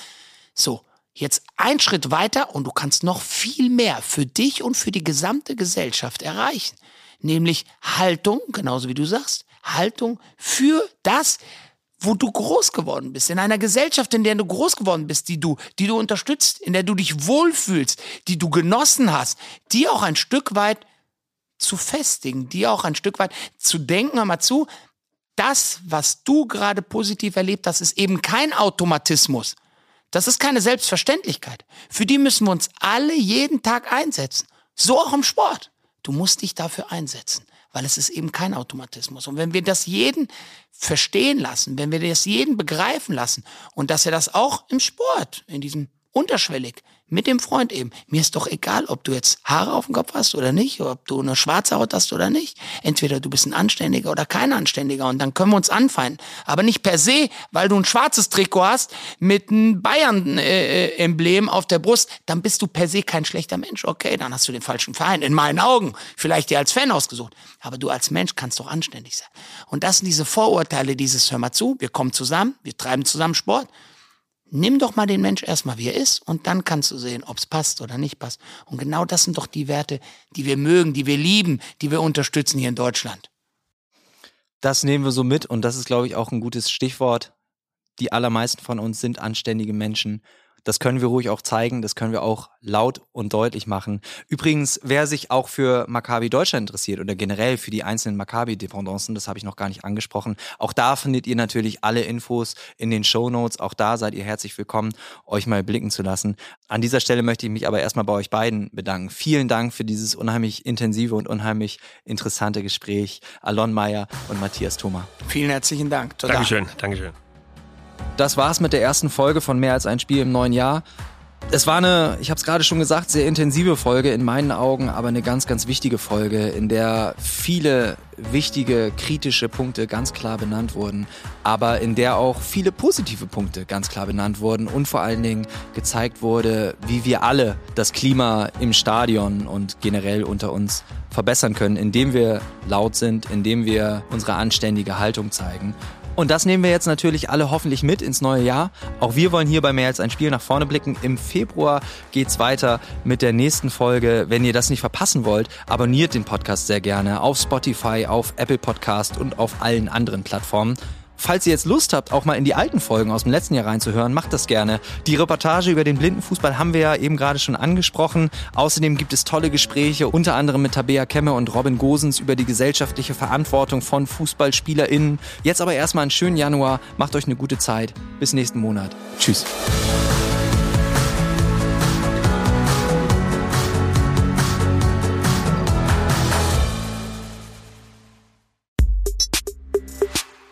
So, jetzt ein Schritt weiter und du kannst noch viel mehr für dich und für die gesamte Gesellschaft erreichen. Nämlich Haltung, genauso wie du sagst, Haltung für das, wo du groß geworden bist, in einer Gesellschaft, in der du groß geworden bist, die du, die du unterstützt, in der du dich wohlfühlst, die du genossen hast, die auch ein Stück weit zu festigen, die auch ein Stück weit zu denken, hör mal zu, das, was du gerade positiv erlebt hast, ist eben kein Automatismus. Das ist keine Selbstverständlichkeit. Für die müssen wir uns alle jeden Tag einsetzen. So auch im Sport. Du musst dich dafür einsetzen, weil es ist eben kein Automatismus. Und wenn wir das jeden verstehen lassen, wenn wir das jeden begreifen lassen und dass er das auch im Sport, in diesem unterschwellig, mit dem Freund eben. Mir ist doch egal, ob du jetzt Haare auf dem Kopf hast oder nicht, ob du eine schwarze Haut hast oder nicht. Entweder du bist ein Anständiger oder kein Anständiger und dann können wir uns anfeinden. Aber nicht per se, weil du ein schwarzes Trikot hast mit einem Bayern-Emblem auf der Brust, dann bist du per se kein schlechter Mensch. Okay, dann hast du den falschen Verein. In meinen Augen. Vielleicht dir als Fan ausgesucht. Aber du als Mensch kannst doch anständig sein. Und das sind diese Vorurteile, dieses Hör mal zu, wir kommen zusammen, wir treiben zusammen Sport Nimm doch mal den Mensch erstmal, wie er ist, und dann kannst du sehen, ob es passt oder nicht passt. Und genau das sind doch die Werte, die wir mögen, die wir lieben, die wir unterstützen hier in Deutschland. Das nehmen wir so mit und das ist, glaube ich, auch ein gutes Stichwort. Die allermeisten von uns sind anständige Menschen das können wir ruhig auch zeigen, das können wir auch laut und deutlich machen. Übrigens, wer sich auch für Maccabi Deutschland interessiert oder generell für die einzelnen Maccabi-Dependancen, das habe ich noch gar nicht angesprochen, auch da findet ihr natürlich alle Infos in den Show Notes. Auch da seid ihr herzlich willkommen, euch mal blicken zu lassen. An dieser Stelle möchte ich mich aber erstmal bei euch beiden bedanken. Vielen Dank für dieses unheimlich intensive und unheimlich interessante Gespräch. Alon Meyer und Matthias Thoma. Vielen herzlichen Dank. Total. Dankeschön, Dankeschön. Das war's mit der ersten Folge von Mehr als ein Spiel im neuen Jahr. Es war eine, ich habe es gerade schon gesagt, sehr intensive Folge in meinen Augen, aber eine ganz, ganz wichtige Folge, in der viele wichtige, kritische Punkte ganz klar benannt wurden, aber in der auch viele positive Punkte ganz klar benannt wurden und vor allen Dingen gezeigt wurde, wie wir alle das Klima im Stadion und generell unter uns verbessern können, indem wir laut sind, indem wir unsere anständige Haltung zeigen und das nehmen wir jetzt natürlich alle hoffentlich mit ins neue Jahr. Auch wir wollen hier bei mehr als ein Spiel nach vorne blicken. Im Februar geht's weiter mit der nächsten Folge. Wenn ihr das nicht verpassen wollt, abonniert den Podcast sehr gerne auf Spotify, auf Apple Podcast und auf allen anderen Plattformen. Falls ihr jetzt Lust habt, auch mal in die alten Folgen aus dem letzten Jahr reinzuhören, macht das gerne. Die Reportage über den Blindenfußball haben wir ja eben gerade schon angesprochen. Außerdem gibt es tolle Gespräche, unter anderem mit Tabea Kemme und Robin Gosens über die gesellschaftliche Verantwortung von FußballspielerInnen. Jetzt aber erstmal einen schönen Januar. Macht euch eine gute Zeit. Bis nächsten Monat. Tschüss.